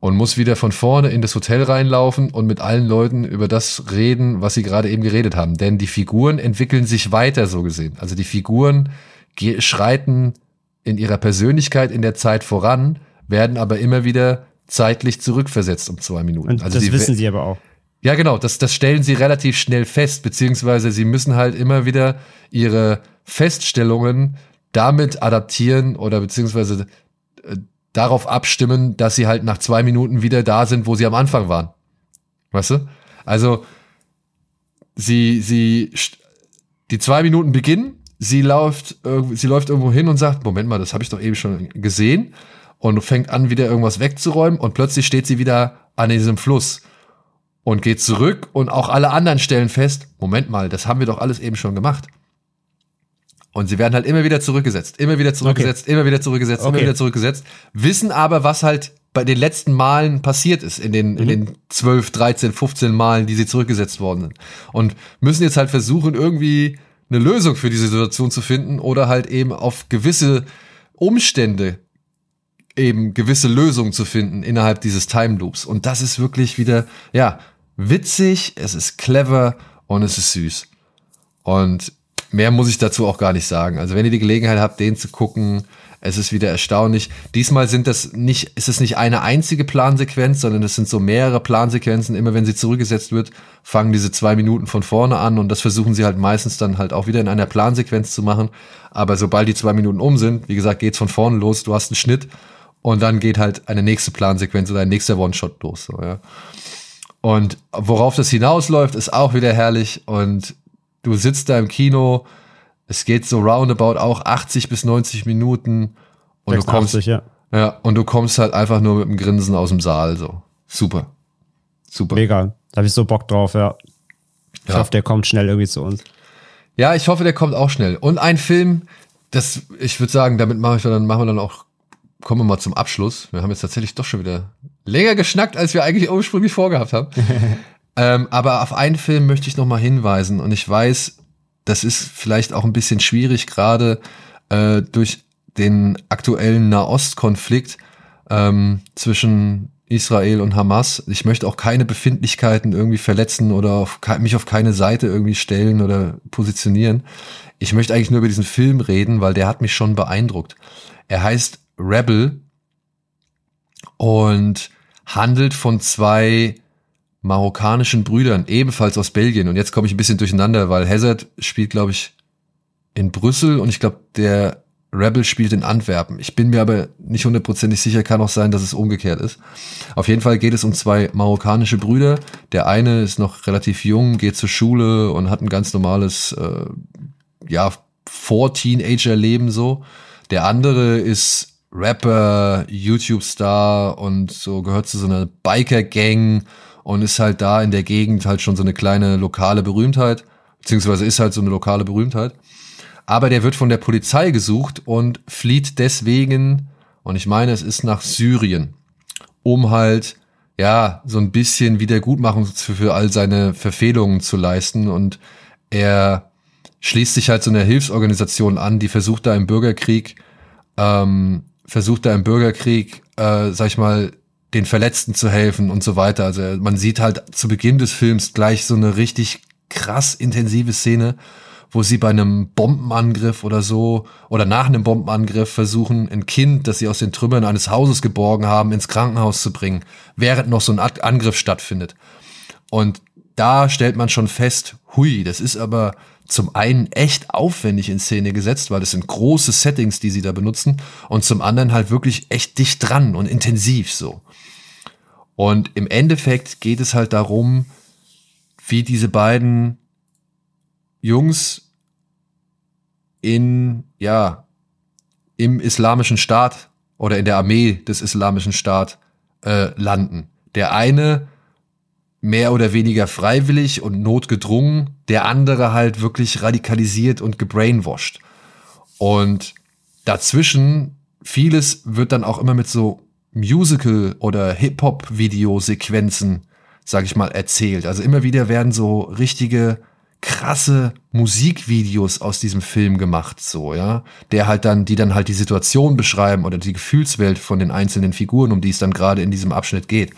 und muss wieder von vorne in das Hotel reinlaufen und mit allen Leuten über das reden, was sie gerade eben geredet haben. Denn die Figuren entwickeln sich weiter, so gesehen. Also die Figuren schreiten in ihrer Persönlichkeit in der Zeit voran, werden aber immer wieder zeitlich zurückversetzt um zwei Minuten. Und also das wissen sie aber auch. Ja, genau, das, das stellen sie relativ schnell fest, beziehungsweise sie müssen halt immer wieder ihre Feststellungen damit adaptieren oder beziehungsweise äh, darauf abstimmen, dass sie halt nach zwei Minuten wieder da sind, wo sie am Anfang waren. Weißt du? Also, sie, sie, die zwei Minuten beginnen, sie läuft, sie läuft irgendwo hin und sagt, Moment mal, das habe ich doch eben schon gesehen und fängt an, wieder irgendwas wegzuräumen und plötzlich steht sie wieder an diesem Fluss und geht zurück und auch alle anderen stellen fest, Moment mal, das haben wir doch alles eben schon gemacht. Und sie werden halt immer wieder zurückgesetzt, immer wieder zurückgesetzt, okay. immer wieder zurückgesetzt, okay. immer wieder zurückgesetzt, wissen aber, was halt bei den letzten Malen passiert ist, in den, mhm. in den 12, 13, 15 Malen, die sie zurückgesetzt worden sind. Und müssen jetzt halt versuchen, irgendwie eine Lösung für diese Situation zu finden oder halt eben auf gewisse Umstände eben gewisse Lösungen zu finden innerhalb dieses Time Loops. Und das ist wirklich wieder, ja, witzig, es ist clever und es ist süß. Und mehr muss ich dazu auch gar nicht sagen. Also wenn ihr die Gelegenheit habt, den zu gucken, es ist wieder erstaunlich. Diesmal sind das nicht, ist es nicht eine einzige Plansequenz, sondern es sind so mehrere Plansequenzen. Immer wenn sie zurückgesetzt wird, fangen diese zwei Minuten von vorne an und das versuchen sie halt meistens dann halt auch wieder in einer Plansequenz zu machen. Aber sobald die zwei Minuten um sind, wie gesagt, geht's von vorne los. Du hast einen Schnitt und dann geht halt eine nächste Plansequenz oder ein nächster One-Shot los. So, ja. Und worauf das hinausläuft, ist auch wieder herrlich. Und du sitzt da im Kino, es geht so roundabout auch 80 bis 90 Minuten und 86, du kommst ja. ja und du kommst halt einfach nur mit dem Grinsen aus dem Saal so. Super. Super. Mega. Da habe ich so Bock drauf, ja. Ich ja. hoffe, der kommt schnell irgendwie zu uns. Ja, ich hoffe, der kommt auch schnell. Und ein Film, das, ich würde sagen, damit mache ich dann, machen wir dann auch kommen wir mal zum Abschluss. Wir haben jetzt tatsächlich doch schon wieder länger geschnackt, als wir eigentlich ursprünglich vorgehabt haben. ähm, aber auf einen Film möchte ich noch mal hinweisen und ich weiß, das ist vielleicht auch ein bisschen schwierig, gerade äh, durch den aktuellen Nahostkonflikt ähm, zwischen Israel und Hamas. Ich möchte auch keine Befindlichkeiten irgendwie verletzen oder auf, mich auf keine Seite irgendwie stellen oder positionieren. Ich möchte eigentlich nur über diesen Film reden, weil der hat mich schon beeindruckt. Er heißt Rebel und handelt von zwei marokkanischen Brüdern, ebenfalls aus Belgien. Und jetzt komme ich ein bisschen durcheinander, weil Hazard spielt, glaube ich, in Brüssel und ich glaube, der Rebel spielt in Antwerpen. Ich bin mir aber nicht hundertprozentig sicher, kann auch sein, dass es umgekehrt ist. Auf jeden Fall geht es um zwei marokkanische Brüder. Der eine ist noch relativ jung, geht zur Schule und hat ein ganz normales, äh, ja, vor Teenager-Leben so. Der andere ist Rapper, YouTube-Star und so gehört zu so einer Biker-Gang und ist halt da in der Gegend halt schon so eine kleine lokale Berühmtheit, beziehungsweise ist halt so eine lokale Berühmtheit. Aber der wird von der Polizei gesucht und flieht deswegen, und ich meine, es ist nach Syrien, um halt, ja, so ein bisschen Wiedergutmachung für, all seine Verfehlungen zu leisten. Und er schließt sich halt so einer Hilfsorganisation an, die versucht da im Bürgerkrieg, ähm, versucht da im Bürgerkrieg, äh, sag ich mal, den Verletzten zu helfen und so weiter. Also man sieht halt zu Beginn des Films gleich so eine richtig krass intensive Szene, wo sie bei einem Bombenangriff oder so oder nach einem Bombenangriff versuchen, ein Kind, das sie aus den Trümmern eines Hauses geborgen haben, ins Krankenhaus zu bringen, während noch so ein Angriff stattfindet. Und da stellt man schon fest, hui, das ist aber zum einen echt aufwendig in Szene gesetzt, weil das sind große Settings, die sie da benutzen, und zum anderen halt wirklich echt dicht dran und intensiv so. Und im Endeffekt geht es halt darum, wie diese beiden Jungs in, ja, im islamischen Staat oder in der Armee des islamischen Staat äh, landen. Der eine mehr oder weniger freiwillig und notgedrungen, der andere halt wirklich radikalisiert und gebrainwashed. Und dazwischen vieles wird dann auch immer mit so Musical- oder Hip-Hop-Videosequenzen, sag ich mal, erzählt. Also immer wieder werden so richtige krasse Musikvideos aus diesem Film gemacht, so, ja, der halt dann, die dann halt die Situation beschreiben oder die Gefühlswelt von den einzelnen Figuren, um die es dann gerade in diesem Abschnitt geht.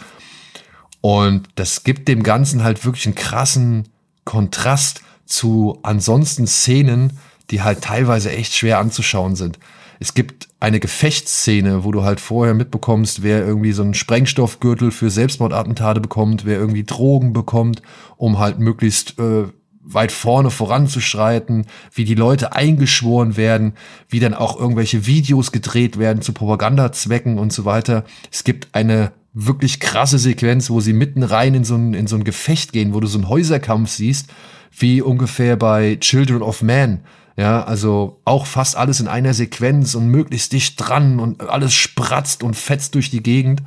Und das gibt dem Ganzen halt wirklich einen krassen Kontrast zu ansonsten Szenen, die halt teilweise echt schwer anzuschauen sind. Es gibt eine Gefechtsszene, wo du halt vorher mitbekommst, wer irgendwie so einen Sprengstoffgürtel für Selbstmordattentate bekommt, wer irgendwie Drogen bekommt, um halt möglichst äh, weit vorne voranzuschreiten, wie die Leute eingeschworen werden, wie dann auch irgendwelche Videos gedreht werden zu Propagandazwecken und so weiter. Es gibt eine wirklich krasse Sequenz, wo sie mitten rein in so ein, in so ein Gefecht gehen, wo du so einen Häuserkampf siehst, wie ungefähr bei Children of Man. Ja, also auch fast alles in einer Sequenz und möglichst dicht dran und alles spratzt und fetzt durch die Gegend.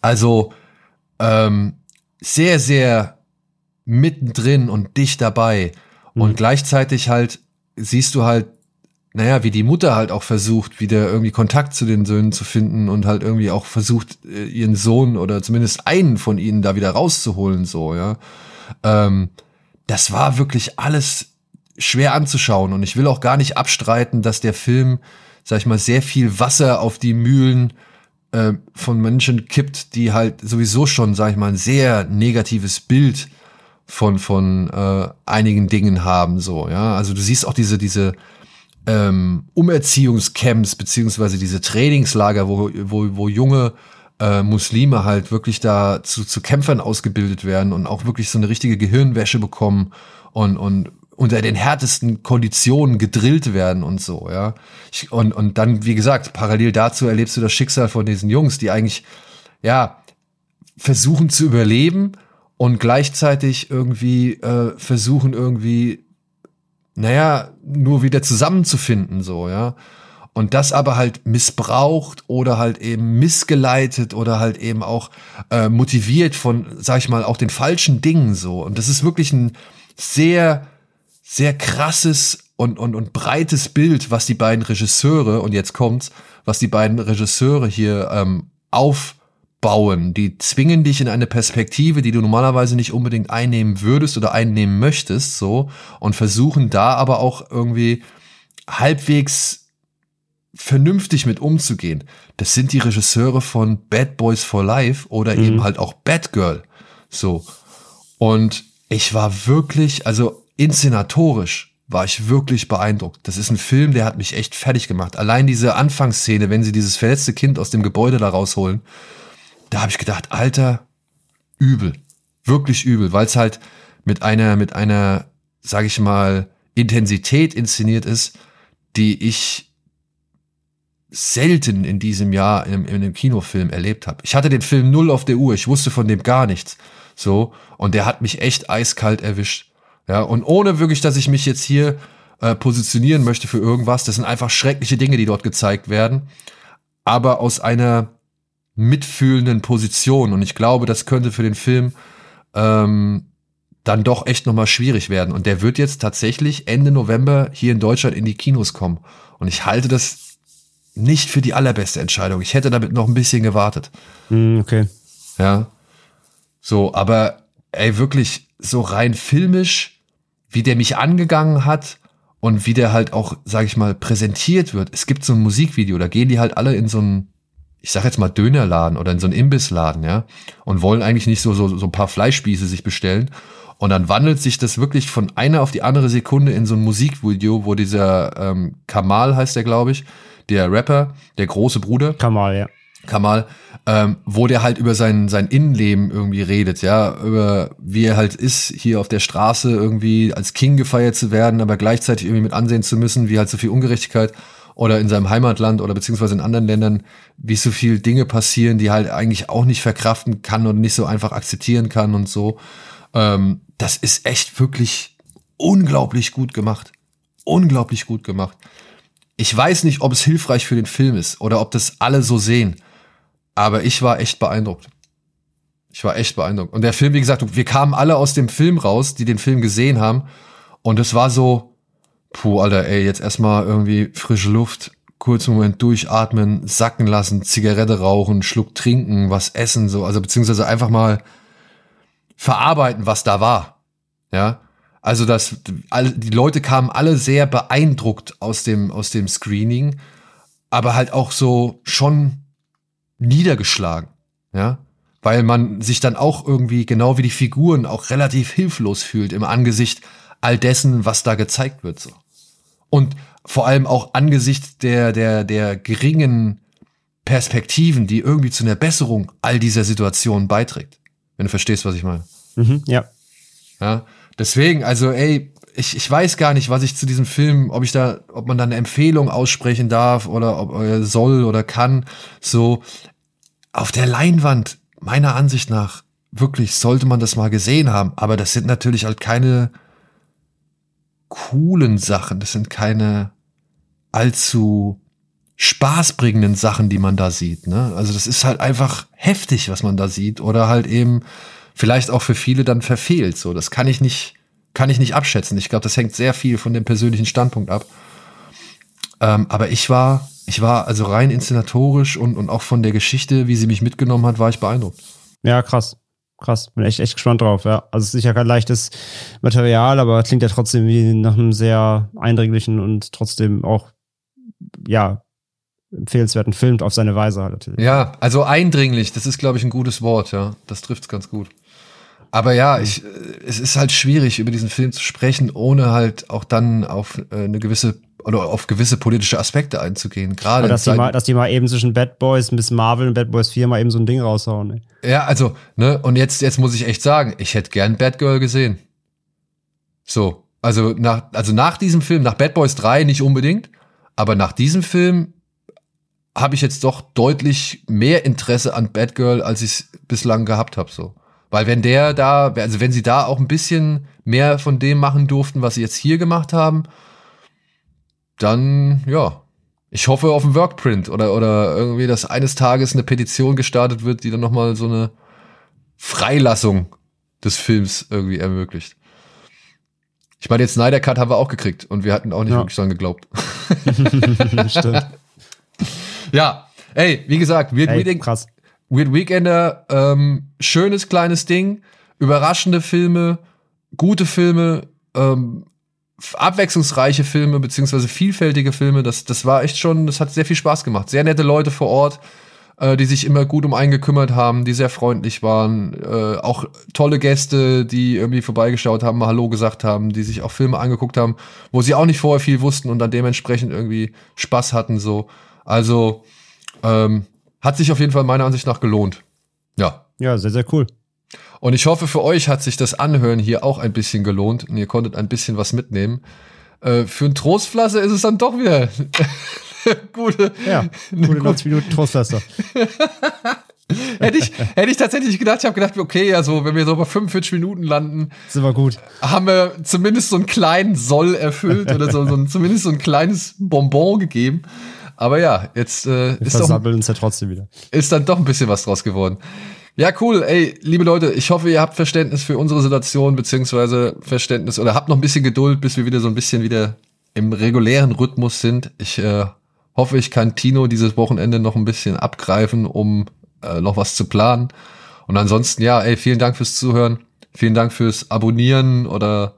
Also ähm, sehr, sehr mittendrin und dicht dabei. Mhm. Und gleichzeitig halt siehst du halt naja, wie die Mutter halt auch versucht, wieder irgendwie Kontakt zu den Söhnen zu finden und halt irgendwie auch versucht, äh, ihren Sohn oder zumindest einen von ihnen da wieder rauszuholen, so, ja. Ähm, das war wirklich alles schwer anzuschauen und ich will auch gar nicht abstreiten, dass der Film, sag ich mal, sehr viel Wasser auf die Mühlen äh, von Menschen kippt, die halt sowieso schon, sag ich mal, ein sehr negatives Bild von, von äh, einigen Dingen haben, so, ja. Also du siehst auch diese, diese, ähm, Umerziehungscamps beziehungsweise diese Trainingslager, wo, wo, wo junge äh, Muslime halt wirklich da zu, zu Kämpfern ausgebildet werden und auch wirklich so eine richtige Gehirnwäsche bekommen und, und unter den härtesten Konditionen gedrillt werden und so, ja. Ich, und, und dann, wie gesagt, parallel dazu erlebst du das Schicksal von diesen Jungs, die eigentlich, ja, versuchen zu überleben und gleichzeitig irgendwie äh, versuchen irgendwie naja, nur wieder zusammenzufinden, so, ja. Und das aber halt missbraucht oder halt eben missgeleitet oder halt eben auch äh, motiviert von, sag ich mal, auch den falschen Dingen so. Und das ist wirklich ein sehr, sehr krasses und, und, und breites Bild, was die beiden Regisseure, und jetzt kommt's, was die beiden Regisseure hier ähm, auf bauen. Die zwingen dich in eine Perspektive, die du normalerweise nicht unbedingt einnehmen würdest oder einnehmen möchtest, so, und versuchen da aber auch irgendwie halbwegs vernünftig mit umzugehen. Das sind die Regisseure von Bad Boys for Life oder mhm. eben halt auch Bad Girl. So. Und ich war wirklich, also inszenatorisch war ich wirklich beeindruckt. Das ist ein Film, der hat mich echt fertig gemacht. Allein diese Anfangsszene, wenn sie dieses verletzte Kind aus dem Gebäude da rausholen, da habe ich gedacht, Alter, übel. Wirklich übel, weil es halt mit einer, mit einer, sag ich mal, Intensität inszeniert ist, die ich selten in diesem Jahr in, in einem Kinofilm erlebt habe. Ich hatte den Film null auf der Uhr, ich wusste von dem gar nichts. So, und der hat mich echt eiskalt erwischt. Ja, und ohne wirklich, dass ich mich jetzt hier äh, positionieren möchte für irgendwas. Das sind einfach schreckliche Dinge, die dort gezeigt werden. Aber aus einer mitfühlenden Position. Und ich glaube, das könnte für den Film ähm, dann doch echt nochmal schwierig werden. Und der wird jetzt tatsächlich Ende November hier in Deutschland in die Kinos kommen. Und ich halte das nicht für die allerbeste Entscheidung. Ich hätte damit noch ein bisschen gewartet. Mm, okay. Ja. So, aber ey, wirklich so rein filmisch, wie der mich angegangen hat und wie der halt auch, sag ich mal, präsentiert wird. Es gibt so ein Musikvideo, da gehen die halt alle in so ein, ich sag jetzt mal Dönerladen oder in so einen Imbissladen, ja, und wollen eigentlich nicht so, so, so ein paar Fleischspieße sich bestellen. Und dann wandelt sich das wirklich von einer auf die andere Sekunde in so ein Musikvideo, wo dieser ähm, Kamal heißt der, glaube ich, der Rapper, der große Bruder. Kamal, ja. Kamal, ähm, wo der halt über sein, sein Innenleben irgendwie redet, ja, über wie er halt ist, hier auf der Straße irgendwie als King gefeiert zu werden, aber gleichzeitig irgendwie mit ansehen zu müssen, wie halt so viel Ungerechtigkeit oder in seinem Heimatland oder beziehungsweise in anderen Ländern, wie so viel Dinge passieren, die halt eigentlich auch nicht verkraften kann und nicht so einfach akzeptieren kann und so. Ähm, das ist echt wirklich unglaublich gut gemacht. Unglaublich gut gemacht. Ich weiß nicht, ob es hilfreich für den Film ist oder ob das alle so sehen. Aber ich war echt beeindruckt. Ich war echt beeindruckt. Und der Film, wie gesagt, wir kamen alle aus dem Film raus, die den Film gesehen haben. Und es war so, puh, Alter, ey, jetzt erstmal irgendwie frische Luft, kurzen Moment durchatmen, sacken lassen, Zigarette rauchen, Schluck trinken, was essen, so, also beziehungsweise einfach mal verarbeiten, was da war. Ja. Also das, alle, die Leute kamen alle sehr beeindruckt aus dem, aus dem Screening, aber halt auch so schon niedergeschlagen, ja, weil man sich dann auch irgendwie, genau wie die Figuren, auch relativ hilflos fühlt im Angesicht all dessen, was da gezeigt wird, so. Und vor allem auch angesichts der, der, der geringen Perspektiven, die irgendwie zu einer Besserung all dieser Situationen beiträgt. Wenn du verstehst, was ich meine. Mhm, ja. Ja. Deswegen, also, ey, ich, ich weiß gar nicht, was ich zu diesem Film, ob ich da, ob man da eine Empfehlung aussprechen darf oder ob er soll oder kann. So, auf der Leinwand, meiner Ansicht nach, wirklich sollte man das mal gesehen haben. Aber das sind natürlich halt keine coolen Sachen. Das sind keine allzu spaßbringenden Sachen, die man da sieht. Ne? Also das ist halt einfach heftig, was man da sieht. Oder halt eben vielleicht auch für viele dann verfehlt. So, das kann ich nicht, kann ich nicht abschätzen. Ich glaube, das hängt sehr viel von dem persönlichen Standpunkt ab. Ähm, aber ich war, ich war also rein inszenatorisch und, und auch von der Geschichte, wie sie mich mitgenommen hat, war ich beeindruckt. Ja, krass. Krass, bin echt, echt gespannt drauf, ja. Also sicher kein leichtes Material, aber klingt ja trotzdem wie nach einem sehr eindringlichen und trotzdem auch, ja, empfehlenswerten Film auf seine Weise halt natürlich. Ja, also eindringlich, das ist, glaube ich, ein gutes Wort, ja. Das trifft es ganz gut. Aber ja, ich, es ist halt schwierig, über diesen Film zu sprechen, ohne halt auch dann auf äh, eine gewisse oder auf gewisse politische Aspekte einzugehen. Gerade dass die, mal, dass die mal eben zwischen Bad Boys, Miss Marvel und Bad Boys 4 mal eben so ein Ding raushauen. Ey. Ja, also, ne, und jetzt, jetzt muss ich echt sagen, ich hätte gern Bad Girl gesehen. So, also nach, also nach diesem Film, nach Bad Boys 3 nicht unbedingt, aber nach diesem Film habe ich jetzt doch deutlich mehr Interesse an Bad Girl, als ich bislang gehabt habe. So. Weil wenn der da, also wenn sie da auch ein bisschen mehr von dem machen durften, was sie jetzt hier gemacht haben, dann ja. Ich hoffe auf ein Workprint oder, oder irgendwie, dass eines Tages eine Petition gestartet wird, die dann nochmal so eine Freilassung des Films irgendwie ermöglicht. Ich meine, jetzt Snyder Cut haben wir auch gekriegt und wir hatten auch nicht ja. wirklich dran geglaubt. Stimmt. Ja, ey, wie gesagt, Weird, ey, Weekend, krass. Weird Weekender, ähm, schönes kleines Ding, überraschende Filme, gute Filme, ähm, abwechslungsreiche Filme, beziehungsweise vielfältige Filme. Das, das war echt schon, das hat sehr viel Spaß gemacht. Sehr nette Leute vor Ort, äh, die sich immer gut um einen gekümmert haben, die sehr freundlich waren. Äh, auch tolle Gäste, die irgendwie vorbeigeschaut haben, mal Hallo gesagt haben, die sich auch Filme angeguckt haben, wo sie auch nicht vorher viel wussten und dann dementsprechend irgendwie Spaß hatten, so. Also ähm, hat sich auf jeden Fall meiner Ansicht nach gelohnt. Ja. Ja, sehr, sehr cool. Und ich hoffe, für euch hat sich das Anhören hier auch ein bisschen gelohnt und ihr konntet ein bisschen was mitnehmen. Äh, für ein Trostpflaster ist es dann doch wieder gute. Ja, gute 90 Minuten Trostpflaster. hätte, ich, hätte ich tatsächlich gedacht, ich habe gedacht, okay, also wenn wir so bei 45 Minuten landen, sind wir gut. Haben wir zumindest so einen kleinen Soll erfüllt oder so, so ein, zumindest so ein kleines Bonbon gegeben. Aber ja, jetzt äh, wir ist, doch, uns ja trotzdem wieder. ist dann doch ein bisschen was draus geworden. Ja, cool. Ey, liebe Leute, ich hoffe, ihr habt Verständnis für unsere Situation, beziehungsweise Verständnis oder habt noch ein bisschen Geduld, bis wir wieder so ein bisschen wieder im regulären Rhythmus sind. Ich äh, hoffe, ich kann Tino dieses Wochenende noch ein bisschen abgreifen, um äh, noch was zu planen. Und ansonsten, ja, ey, vielen Dank fürs Zuhören. Vielen Dank fürs Abonnieren oder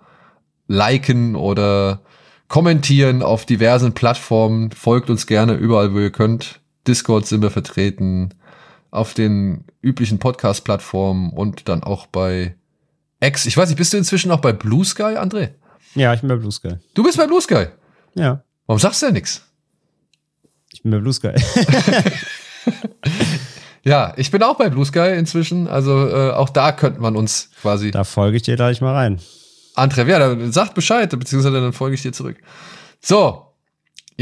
Liken oder Kommentieren auf diversen Plattformen. Folgt uns gerne überall, wo ihr könnt. Discord sind wir vertreten auf den üblichen Podcast-Plattformen und dann auch bei X. Ich weiß nicht, bist du inzwischen auch bei Blue Sky, André? Ja, ich bin bei Blue Sky. Du bist bei Blue Sky? Ja. Warum sagst du ja nichts? Ich bin bei Blue Sky. ja, ich bin auch bei Blue Sky inzwischen. Also äh, auch da könnte man uns quasi. Da folge ich dir gleich mal rein. André, ja, dann sagt Bescheid, beziehungsweise dann folge ich dir zurück. So,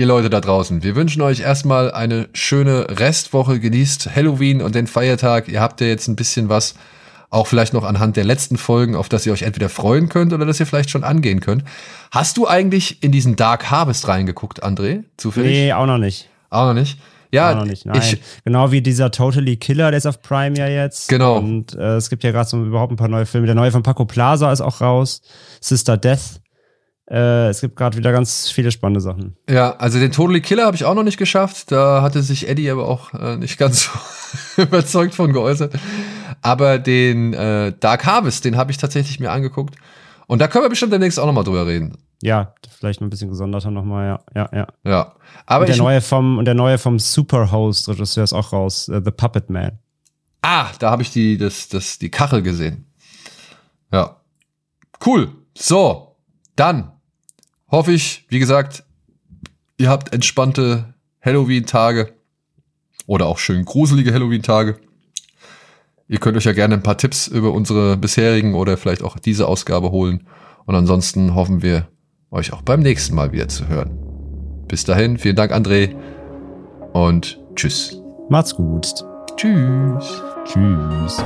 ihr Leute da draußen, wir wünschen euch erstmal eine schöne Restwoche. Genießt Halloween und den Feiertag. Ihr habt ja jetzt ein bisschen was, auch vielleicht noch anhand der letzten Folgen, auf das ihr euch entweder freuen könnt oder das ihr vielleicht schon angehen könnt. Hast du eigentlich in diesen Dark Harvest reingeguckt, André? Zufällig? Nee, auch noch nicht. Auch noch nicht. Ja, noch nicht, nein. Ich, genau wie dieser Totally Killer, der ist auf Prime ja jetzt. Genau. Und äh, es gibt ja gerade so überhaupt ein paar neue Filme. Der neue von Paco Plaza ist auch raus. Sister Death äh, es gibt gerade wieder ganz viele spannende Sachen. Ja, also den Totally Killer habe ich auch noch nicht geschafft. Da hatte sich Eddie aber auch äh, nicht ganz so überzeugt von geäußert. Aber den äh, Dark Harvest, den habe ich tatsächlich mir angeguckt. Und da können wir bestimmt demnächst auch nochmal drüber reden. Ja, vielleicht ein bisschen gesonderter nochmal, ja, ja, ja. Ja, aber und der neue vom und der neue vom Superhost Regisseur ist auch raus, uh, The Puppet Man. Ah, da habe ich die das das die Kachel gesehen. Ja, cool. So, dann hoffe ich, wie gesagt, ihr habt entspannte Halloween-Tage oder auch schön gruselige Halloween-Tage. Ihr könnt euch ja gerne ein paar Tipps über unsere bisherigen oder vielleicht auch diese Ausgabe holen. Und ansonsten hoffen wir, euch auch beim nächsten Mal wieder zu hören. Bis dahin, vielen Dank, André. Und tschüss. Macht's gut. Tschüss. Tschüss.